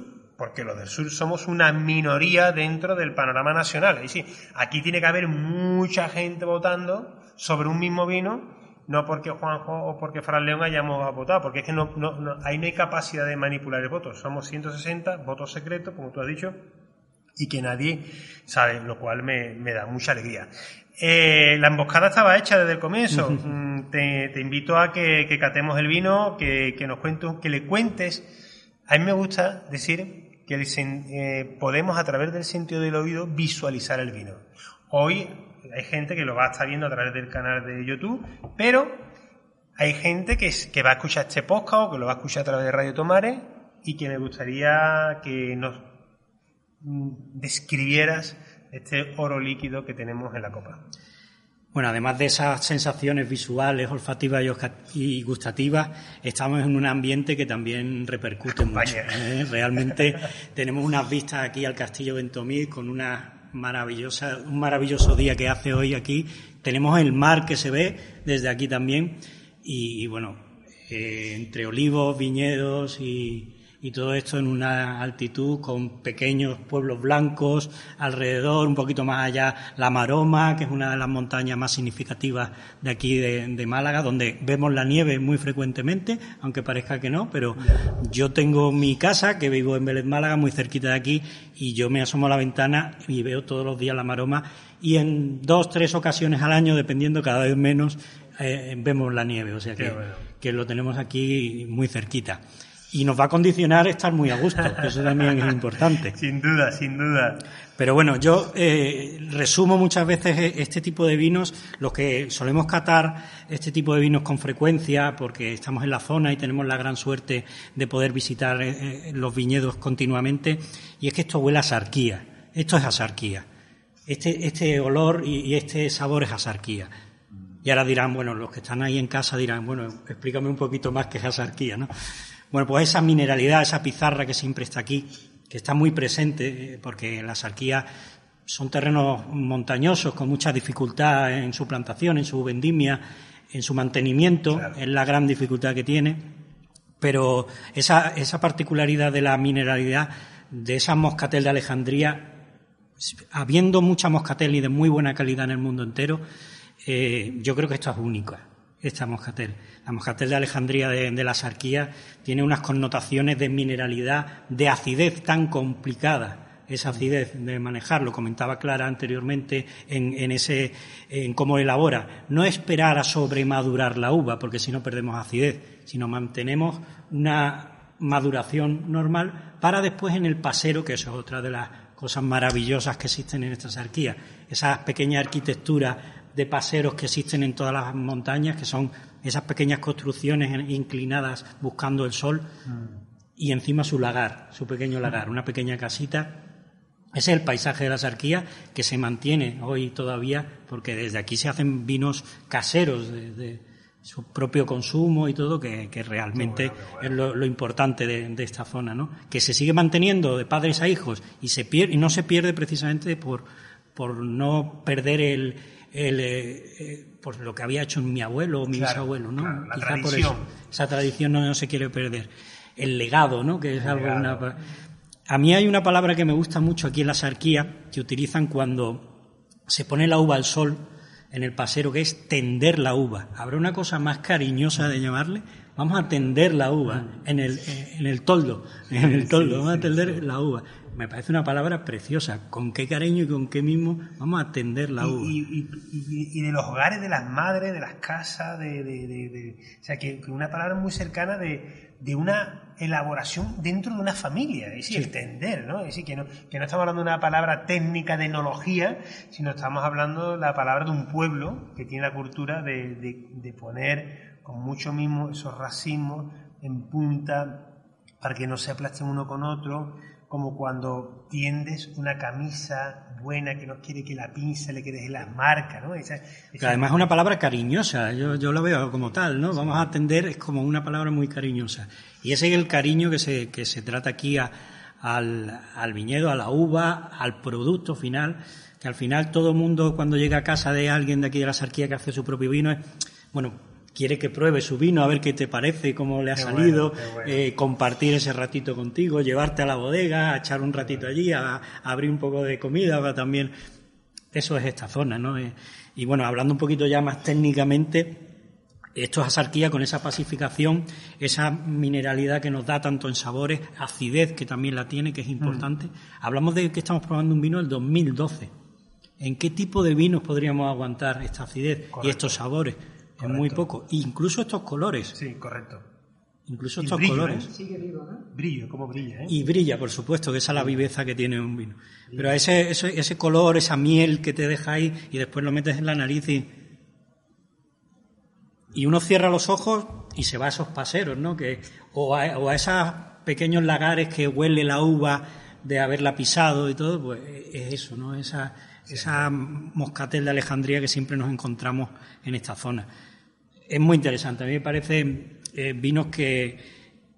porque los del sur somos una minoría dentro del panorama nacional. Es decir, aquí tiene que haber mucha gente votando sobre un mismo vino, no porque Juanjo o porque Fran León hayamos votado, porque es que no, no, no- ahí no hay capacidad de manipular el voto. Somos 160 votos secretos, como tú has dicho, y que nadie sabe, lo cual me, me da mucha alegría. Eh, la emboscada estaba hecha desde el comienzo. Mm, te, te invito a que, que catemos el vino, que, que nos cuentes, que le cuentes. A mí me gusta decir que el eh, podemos a través del sentido del oído visualizar el vino. Hoy hay gente que lo va a estar viendo a través del canal de YouTube, pero hay gente que, que va a escuchar este podcast o que lo va a escuchar a través de Radio Tomare y que me gustaría que nos mm, describieras este oro líquido que tenemos en la copa. Bueno, además de esas sensaciones visuales, olfativas y gustativas, estamos en un ambiente que también repercute mucho. ¿eh? Realmente tenemos unas vistas aquí al Castillo Ventomí con una maravillosa, un maravilloso día que hace hoy aquí. Tenemos el mar que se ve desde aquí también y, bueno, eh, entre olivos, viñedos y, y todo esto en una altitud con pequeños pueblos blancos alrededor, un poquito más allá la Maroma, que es una de las montañas más significativas de aquí de, de Málaga, donde vemos la nieve muy frecuentemente, aunque parezca que no, pero yo tengo mi casa, que vivo en Vélez Málaga, muy cerquita de aquí, y yo me asomo a la ventana y veo todos los días la Maroma, y en dos, tres ocasiones al año, dependiendo cada vez menos, eh, vemos la nieve, o sea que, bueno. que lo tenemos aquí muy cerquita. Y nos va a condicionar estar muy a gusto, eso también es importante. Sin duda, sin duda. Pero bueno, yo eh, resumo muchas veces e- este tipo de vinos, los que solemos catar este tipo de vinos con frecuencia, porque estamos en la zona y tenemos la gran suerte de poder visitar eh, eh, los viñedos continuamente, y es que esto huele a sarquía. Esto es asarquía. Este, este olor y, y este sabor es asarquía. Y ahora dirán, bueno, los que están ahí en casa dirán, bueno, explícame un poquito más qué es asarquía, ¿no? Bueno, pues esa mineralidad, esa pizarra que siempre está aquí, que está muy presente, eh, porque la sarquía son terrenos montañosos con mucha dificultad en su plantación, en su vendimia, en su mantenimiento, es la gran dificultad que tiene. Pero esa, esa particularidad de la mineralidad de esa moscatel de Alejandría, habiendo mucha moscatel y de muy buena calidad en el mundo entero, eh, yo creo que esto es única. Esta moscatel. La moscatel de Alejandría de, la Sarquía tiene unas connotaciones de mineralidad, de acidez tan complicada. Esa acidez de manejar, lo comentaba Clara anteriormente en, en ese, en cómo elabora. No esperar a sobremadurar la uva, porque si no perdemos acidez, sino mantenemos una maduración normal para después en el pasero, que eso es otra de las cosas maravillosas que existen en esta sarquía, esas pequeñas arquitecturas de paseros que existen en todas las montañas, que son esas pequeñas construcciones inclinadas buscando el sol, y encima su lagar, su pequeño lagar, una pequeña casita. Ese es el paisaje de la Sarquía que se mantiene hoy todavía, porque desde aquí se hacen vinos caseros de, su propio consumo y todo, que, realmente es lo, importante de, esta zona, ¿no? Que se sigue manteniendo de padres a hijos y se pierde, y no se pierde precisamente por, por no perder el, el, eh, eh, por lo que había hecho mi abuelo o mi bisabuelo, ¿no? Quizá por eso. Esa tradición no, se quiere perder. El legado, ¿no? Que es algo. A mí hay una palabra que me gusta mucho aquí en la sarquía, que utilizan cuando se pone la uva al sol en el pasero, que es tender la uva. ¿Habrá una cosa más cariñosa de llamarle? Vamos a tender la uva en el, en el toldo, en el toldo, vamos a tender la uva me parece una palabra preciosa. ¿Con qué cariño y con qué mismo vamos a atender la uva? Y, de los hogares de las madres, de las casas, de, o sea, que, una palabra muy cercana de, una elaboración dentro de una familia, es decir, entender, ¿no? Es decir, que no, que no estamos hablando de una palabra técnica de enología, sino estamos hablando de la palabra de un pueblo que tiene la cultura de, poner con mucho mismo esos racismos en punta para que no se aplasten uno con otro, como cuando tiendes una camisa buena que no quiere que la pinza le quede las marcas, ¿no? Además es una palabra cariñosa, yo, yo la veo como tal, ¿no? Vamos a atender, es como una palabra muy cariñosa. Y ese es el cariño que se, que se trata aquí al, al viñedo, a la uva, al producto final, que al final todo el mundo cuando llega a casa de alguien de aquí de la sarquía que hace su propio vino es, bueno, quiere que pruebe su vino, a ver qué te parece, cómo le ha salido, eh, compartir ese ratito contigo, llevarte a la bodega, a echar un ratito allí, a, abrir un poco de comida, también. Eso es esta zona, ¿no? Eh, y bueno, hablando un poquito ya más técnicamente, esto es asarquía con esa pacificación, esa mineralidad que nos da tanto en sabores, acidez que también la tiene, que es importante. Mm. Hablamos de que estamos probando un vino del 2012. ¿En qué tipo de vinos podríamos aguantar esta acidez y estos sabores? Es muy poco. Incluso estos colores. Sí, correcto. Incluso estos colores. Brillo, como brilla, ¿eh? Y brilla, por supuesto, que esa es la viveza que tiene un vino. Pero ese, ese, ese color, esa miel que te deja ahí y después lo metes en la nariz y... Y uno cierra los ojos y se va a esos paseros, ¿no? Que, o, a, o a esos pequeños lagares que huele la uva de haberla pisado y todo, pues es eso, ¿no? Esa, esa moscatel de Alejandría que siempre nos encontramos en esta zona es muy interesante. A mí me parece eh, vinos que,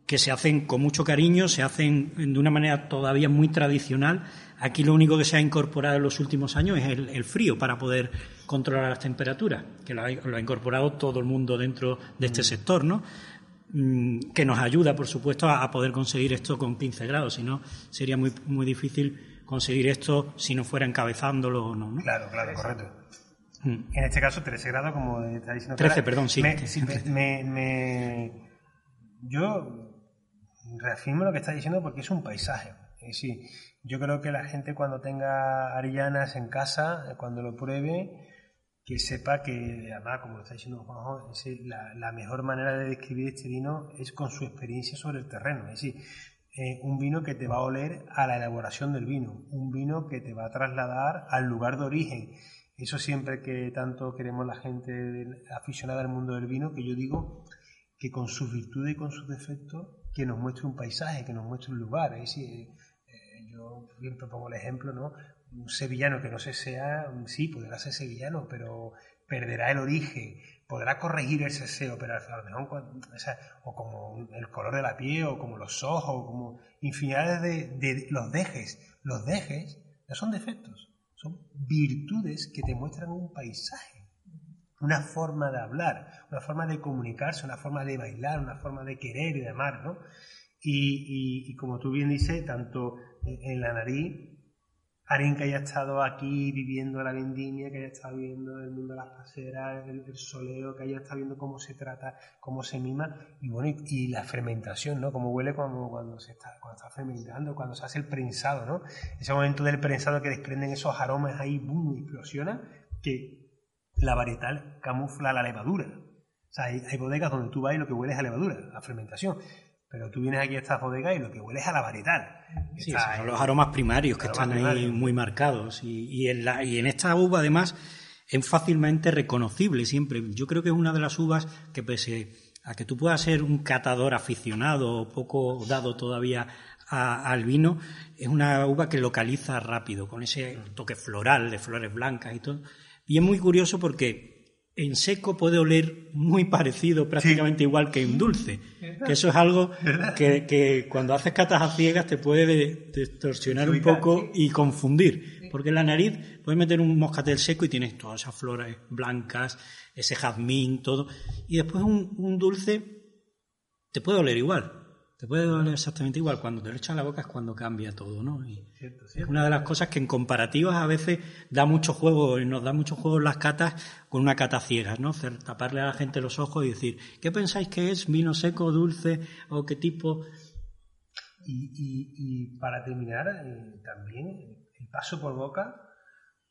que se hacen con mucho cariño, se hacen de una manera todavía muy tradicional. Aquí lo único que se ha incorporado en los últimos años es el, frío para poder controlar las temperaturas, que lo ha, incorporado todo el mundo dentro de este mm. sector, ¿no? Mm, que nos ayuda, por supuesto, a, poder conseguir esto con 15 grados, si no sería muy, muy difícil conseguir esto si no fuera encabezándolo o no, ¿no? Claro, claro, correcto. Mm. En este caso, 13 grados, como está diciendo. 13, perdón, sí. Me, yo reafirmo lo que está diciendo porque es un paisaje. Es decir, yo creo que la gente cuando tenga arillanas en casa, cuando lo pruebe, que sepa que, además, como lo está diciendo Juanjo, la, la, mejor manera de describir este vino es con su experiencia sobre el terreno. Es decir, eh, un vino que te va a oler a la elaboración del vino, un vino que te va a trasladar al lugar de origen eso siempre que tanto queremos la gente aficionada al mundo del vino, que yo digo que con sus virtudes y con sus defectos, que nos muestre un paisaje, que nos muestre un lugar. Eh, yo siempre pongo el ejemplo, ¿no? Un sevillano que no se sea, sí, podrá ser sevillano, pero perderá el origen, podrá corregir el seseo, pero a lo mejor, o, como el color de la piel, o como los ojos, o como infinidades de, de los dejes. Los dejes no son defectos, son virtudes que te muestran un paisaje, una forma de hablar, una forma de comunicarse, una forma de bailar, una forma de querer y de amar, ¿no? Y, como tú bien dices, tanto en la nariz alguien que haya estado aquí viviendo la vendimia, que haya estado viviendo el mundo de las paseras, el, soleo, que haya estado viendo cómo se trata, cómo se mima, y bueno, y, la fermentación, ¿no? Cómo huele cuando, se está, fermentando, cuando se hace el prensado, ¿no? Ese momento del prensado que desprenden esos aromas ahí, boom, explosiona, que la varietal camufla la levadura. O sea, hay, hay bodegas donde tú vas y lo que huele es a levadura, a fermentación. Pero tú vienes aquí a esta bodega y lo que huele es a la varietal. Sí, Está son los aromas primarios que Aromas están ahí muy marcados. Y, y en la, y en esta uva, además, es fácilmente reconocible siempre. Yo creo que es una de las uvas que, pese a que tú puedas ser un catador aficionado o poco dado todavía a- al vino, es una uva que localiza rápido, con ese toque floral de flores blancas y todo. Y es muy curioso porque en seco puede oler muy parecido, prácticamente igual que en dulce. Que eso es algo que, que cuando haces catas a ciegas te puede de- distorsionar un poco y confundir. Porque en la nariz puedes meter un moscatel seco y tienes todas esas flores blancas, ese jazmín, todo. Y después un, un dulce te puede oler igual. Te puede oler exactamente igual. Cuando te lo echas a la boca es cuando cambia todo, ¿no? Y Cierto, es cierto. una de las cosas que en comparativas a veces da mucho juego, y nos da mucho juego las catas con una cata ciega, ¿no? Taparle a la gente los ojos y decir, ¿qué pensáis que es? ¿Vino seco, dulce o qué tipo? Y, y- y para terminar, eh, también el paso por boca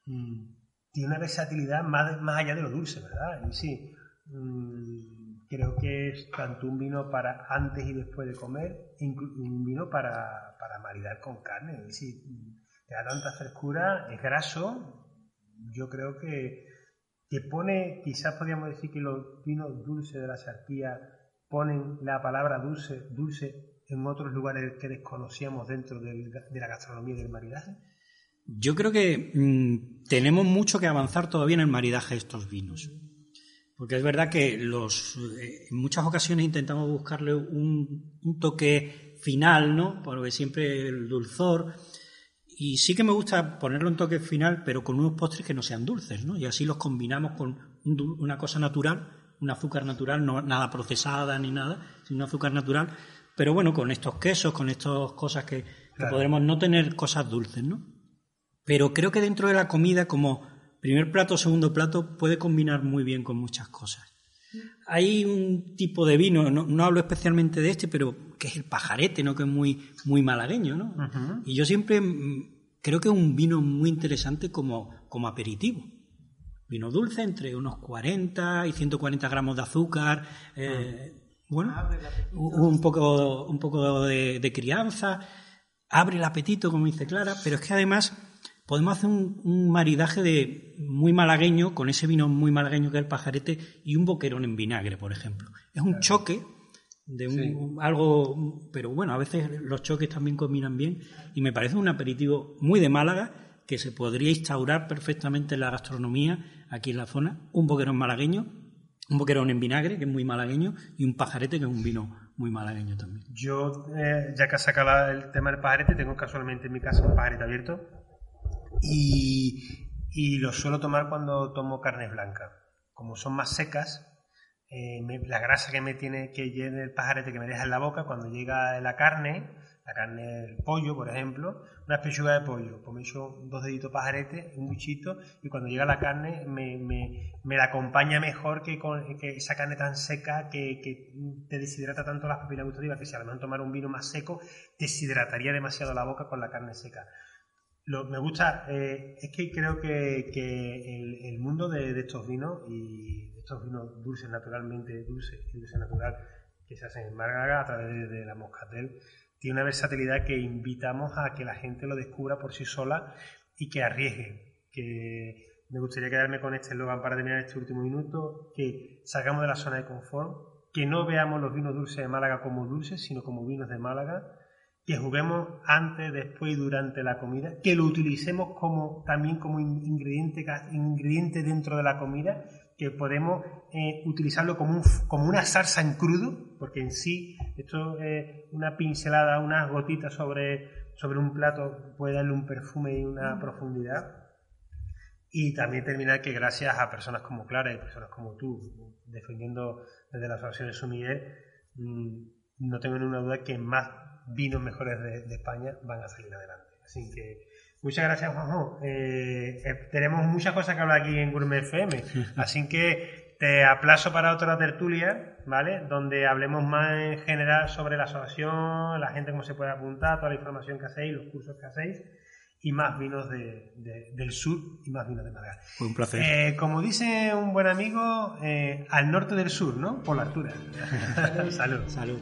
mm, tiene una versatilidad más, más allá de lo dulce, ¿verdad? Y sí, mm, creo que es tanto un vino para antes y después de comer, un vino para, para maridar con carne. Sí, mm, te da tanta frescura, es graso, yo creo que, que pone, quizás podríamos decir que los vinos dulces de la Sartía ponen la palabra dulce, dulce en otros lugares que desconocíamos dentro de la gastronomía y del maridaje. Yo creo que mm, tenemos mucho que avanzar todavía en el maridaje de estos vinos. Porque es verdad que los, eh, en muchas ocasiones intentamos buscarle un, un toque final, ¿no? Porque siempre el dulzor. Y sí que me gusta ponerlo en toque final, pero con unos postres que no sean dulces, ¿no? Y así los combinamos con un una cosa natural, un azúcar natural, no nada procesada ni nada, sino un azúcar natural. Pero bueno, con estos quesos, con estas cosas que, que Claro. podremos no tener cosas dulces, ¿no? Pero creo que dentro de la comida, como primer plato o segundo plato, puede combinar muy bien con muchas cosas. Hay un tipo de vino, no, no hablo especialmente de este, pero que es el pajarete, ¿no? Que es muy, muy malagueño, ¿no? Y yo siempre mm, creo que es un vino muy interesante como, como aperitivo. Vino dulce entre unos 40 y 140 gramos de azúcar, eh, bueno, un poco, un poco de, de crianza, abre el apetito, como dice Clara, pero es que además podemos hacer un, un maridaje de muy malagueño con ese vino muy malagueño que es el pajarete y un boquerón en vinagre, por ejemplo. Es un choque de un, Sí. algo, pero bueno, a veces los choques también combinan bien y me parece un aperitivo muy de Málaga que se podría instaurar perfectamente en la gastronomía aquí en la zona. Un boquerón malagueño, un boquerón en vinagre, que es muy malagueño, y un pajarete, que es un vino muy malagueño también. Yo, eh, ya que has sacado el tema del pajarete, tengo casualmente en mi casa un pajarete abierto y, y lo suelo tomar cuando tomo carnes blancas. Como son más secas, eh, me- la grasa que me tiene que llene el pajarete que me deja en la boca, cuando llega la carne, la carne, el pollo, por ejemplo, una pechuga de pollo, pues me echo dos deditos pajarete, un bichito, y cuando llega la carne me, me, me la acompaña mejor que con que esa carne tan seca que, que te deshidrata tanto las papilas gustativas, que si a lo mejor tomar un vino más seco, deshidrataría demasiado la boca con la carne seca. Lo, me gusta, eh, es que creo que, que el, mundo de, estos vinos y de estos vinos dulces naturalmente, dulces y dulce natural que se hacen en Málaga a través de, la Moscatel, tiene una versatilidad que invitamos a que la gente lo descubra por sí sola y que arriesgue. Que me gustaría quedarme con este eslogan para terminar este último minuto, que salgamos de la zona de confort, que no veamos los vinos dulces de Málaga como dulces, sino como vinos de Málaga, que juguemos antes, después y durante la comida, que lo utilicemos como también como in- ingrediente, ingrediente dentro de la comida, que podemos eh, utilizarlo como, un como una salsa en crudo, porque en sí esto eh, una pincelada, unas gotitas sobre, sobre un plato puede darle un perfume y una profundidad. Y también terminar que gracias a personas como Clara y personas como tú, defendiendo desde las asociaciones Sumiller, mm, no tengo ninguna duda que más vinos mejores de, de España van a salir adelante. Así que Muchas gracias, Juanjo. Eh, eh, tenemos muchas cosas que hablar aquí en Gourmet FM, así que te aplazo para otra tertulia, ¿vale? Donde hablemos más en general sobre la asociación, la gente cómo se puede apuntar, toda la información que hacéis, los cursos que hacéis y más vinos de- de- del sur y más vinos de Málaga. Fue un placer. Eh, como dice un buen amigo, eh, al norte del sur, ¿no? Por la altura. Salud. Salud. Salud.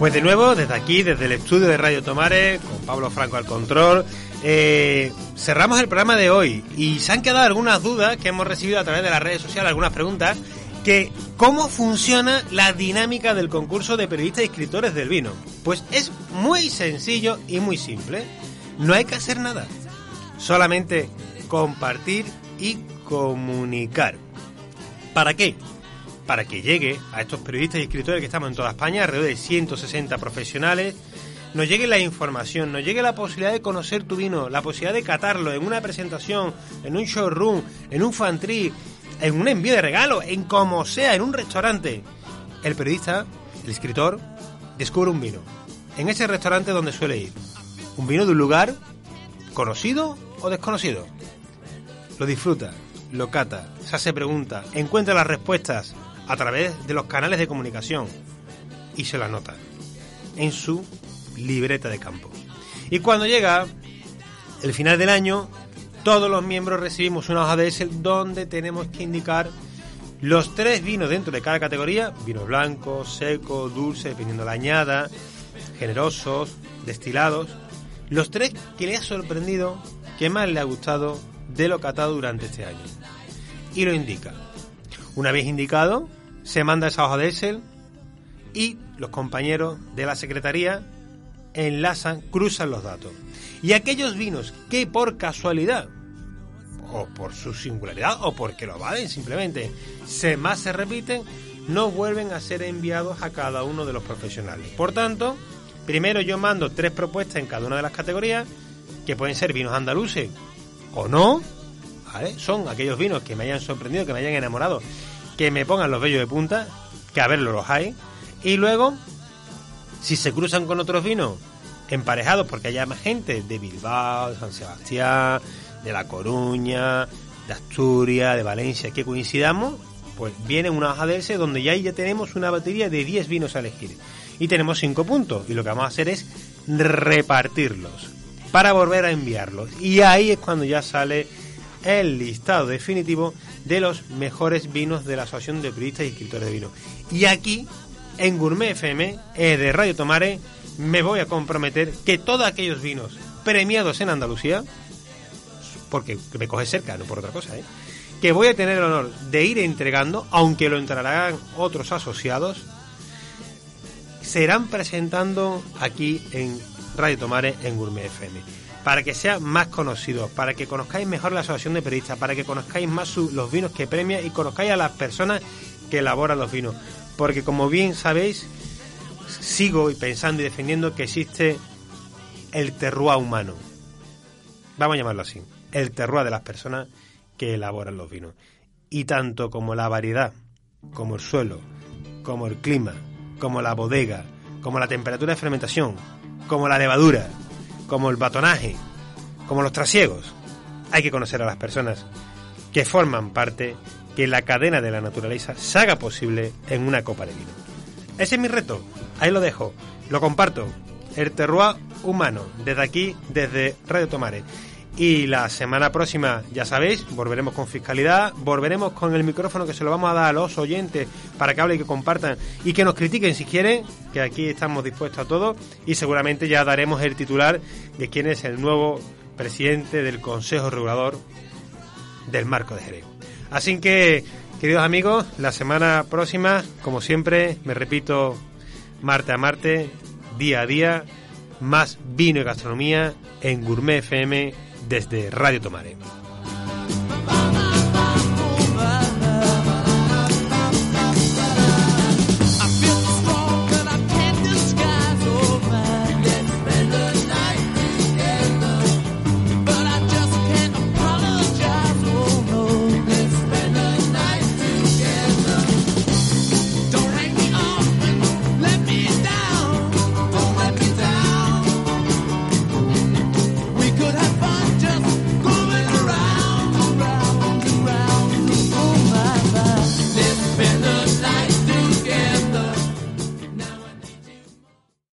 Pues de nuevo, desde aquí, desde el estudio de Radio Tomare, con Pablo Franco al control, eh, cerramos el programa de hoy y se han quedado algunas dudas que hemos recibido a través de las redes sociales, algunas preguntas, que cómo funciona la dinámica del concurso de periodistas y escritores del vino. Pues es muy sencillo y muy simple. No hay que hacer nada, solamente compartir y comunicar. ¿Para qué? Para que llegue a estos periodistas y escritores que estamos en toda España, alrededor de 160 profesionales, nos llegue la información, nos llegue la posibilidad de conocer tu vino, la posibilidad de catarlo en una presentación, en un showroom, en un fantry, en un envío de regalo, en como sea, en un restaurante. El periodista, el escritor, descubre un vino. En ese restaurante donde suele ir. Un vino de un lugar conocido o desconocido. Lo disfruta, lo cata, se hace preguntas, encuentra las respuestas a través de los canales de comunicación y se lo anota en su libreta de campo. Y cuando llega el final del año, todos los miembros recibimos una hoja de Excel donde tenemos que indicar los tres vinos dentro de cada categoría, vino blanco, seco, dulce, dependiendo la añada, generosos, destilados, los tres que le ha sorprendido, que más le ha gustado de lo catado durante este año. Y lo indica. Una vez indicado, se manda esa hoja de Excel y los compañeros de la secretaría enlazan, cruzan los datos. Y aquellos vinos que por casualidad, o por su singularidad, o porque lo valen simplemente, se más se repiten, no vuelven a ser enviados a cada uno de los profesionales. Por tanto, primero yo mando tres propuestas en cada una de las categorías, que pueden ser vinos andaluces o no. Son aquellos vinos que me hayan sorprendido, que me hayan enamorado, que me pongan los vellos de punta, que a verlo los hay, y luego, si se cruzan con otros vinos emparejados, porque haya más gente de Bilbao, de San Sebastián, de La Coruña, de Asturias, de Valencia, que coincidamos, pues viene una hoja de ese donde ya, ya tenemos una batería de 10 vinos a elegir. Y tenemos 5 puntos. Y lo que vamos a hacer es repartirlos para volver a enviarlos. Y ahí es cuando ya sale el listado definitivo de los mejores vinos de la Asociación de Periodistas y Escritores de Vino. Y aquí, en Gourmet FM, eh, de Radio Tomare, me voy a comprometer que todos aquellos vinos premiados en Andalucía, porque me coge cerca, no por otra cosa, ¿eh? que voy a tener el honor de ir entregando, aunque lo entregarán otros asociados, serán presentando aquí en Radio Tomare en Gourmet FM. Para que sea más conocido, para que conozcáis mejor la asociación de periodistas, para que conozcáis más su- los vinos que premia y conozcáis a las personas que elaboran los vinos. Porque como bien sabéis, sigo pensando y defendiendo que existe el terroir humano. Vamos a llamarlo así. El terroir de las personas que elaboran los vinos. Y tanto como la variedad, como el suelo, como el clima, como la bodega, como la temperatura de fermentación, como la levadura, como el batonaje, como los trasiegos, hay que conocer a las personas que forman parte que la cadena de la naturaleza se haga posible en una copa de vino. Ese es mi reto. Ahí lo dejo. Lo comparto. El terroir humano. Desde aquí, desde Radio Tomare. Y la semana próxima, ya sabéis, volveremos con fiscalidad, volveremos con el micrófono que se lo vamos a dar a los oyentes para que hablen y que compartan y que nos critiquen si quieren, que aquí estamos dispuestos a todo y seguramente ya daremos el titular de quién es el nuevo presidente del Consejo Regulador del Marco de Jerez. Así que, queridos amigos, la semana próxima, como siempre, me repito, martes a martes, día a día, más vino y gastronomía en Gourmet FM desde Radio Tomare.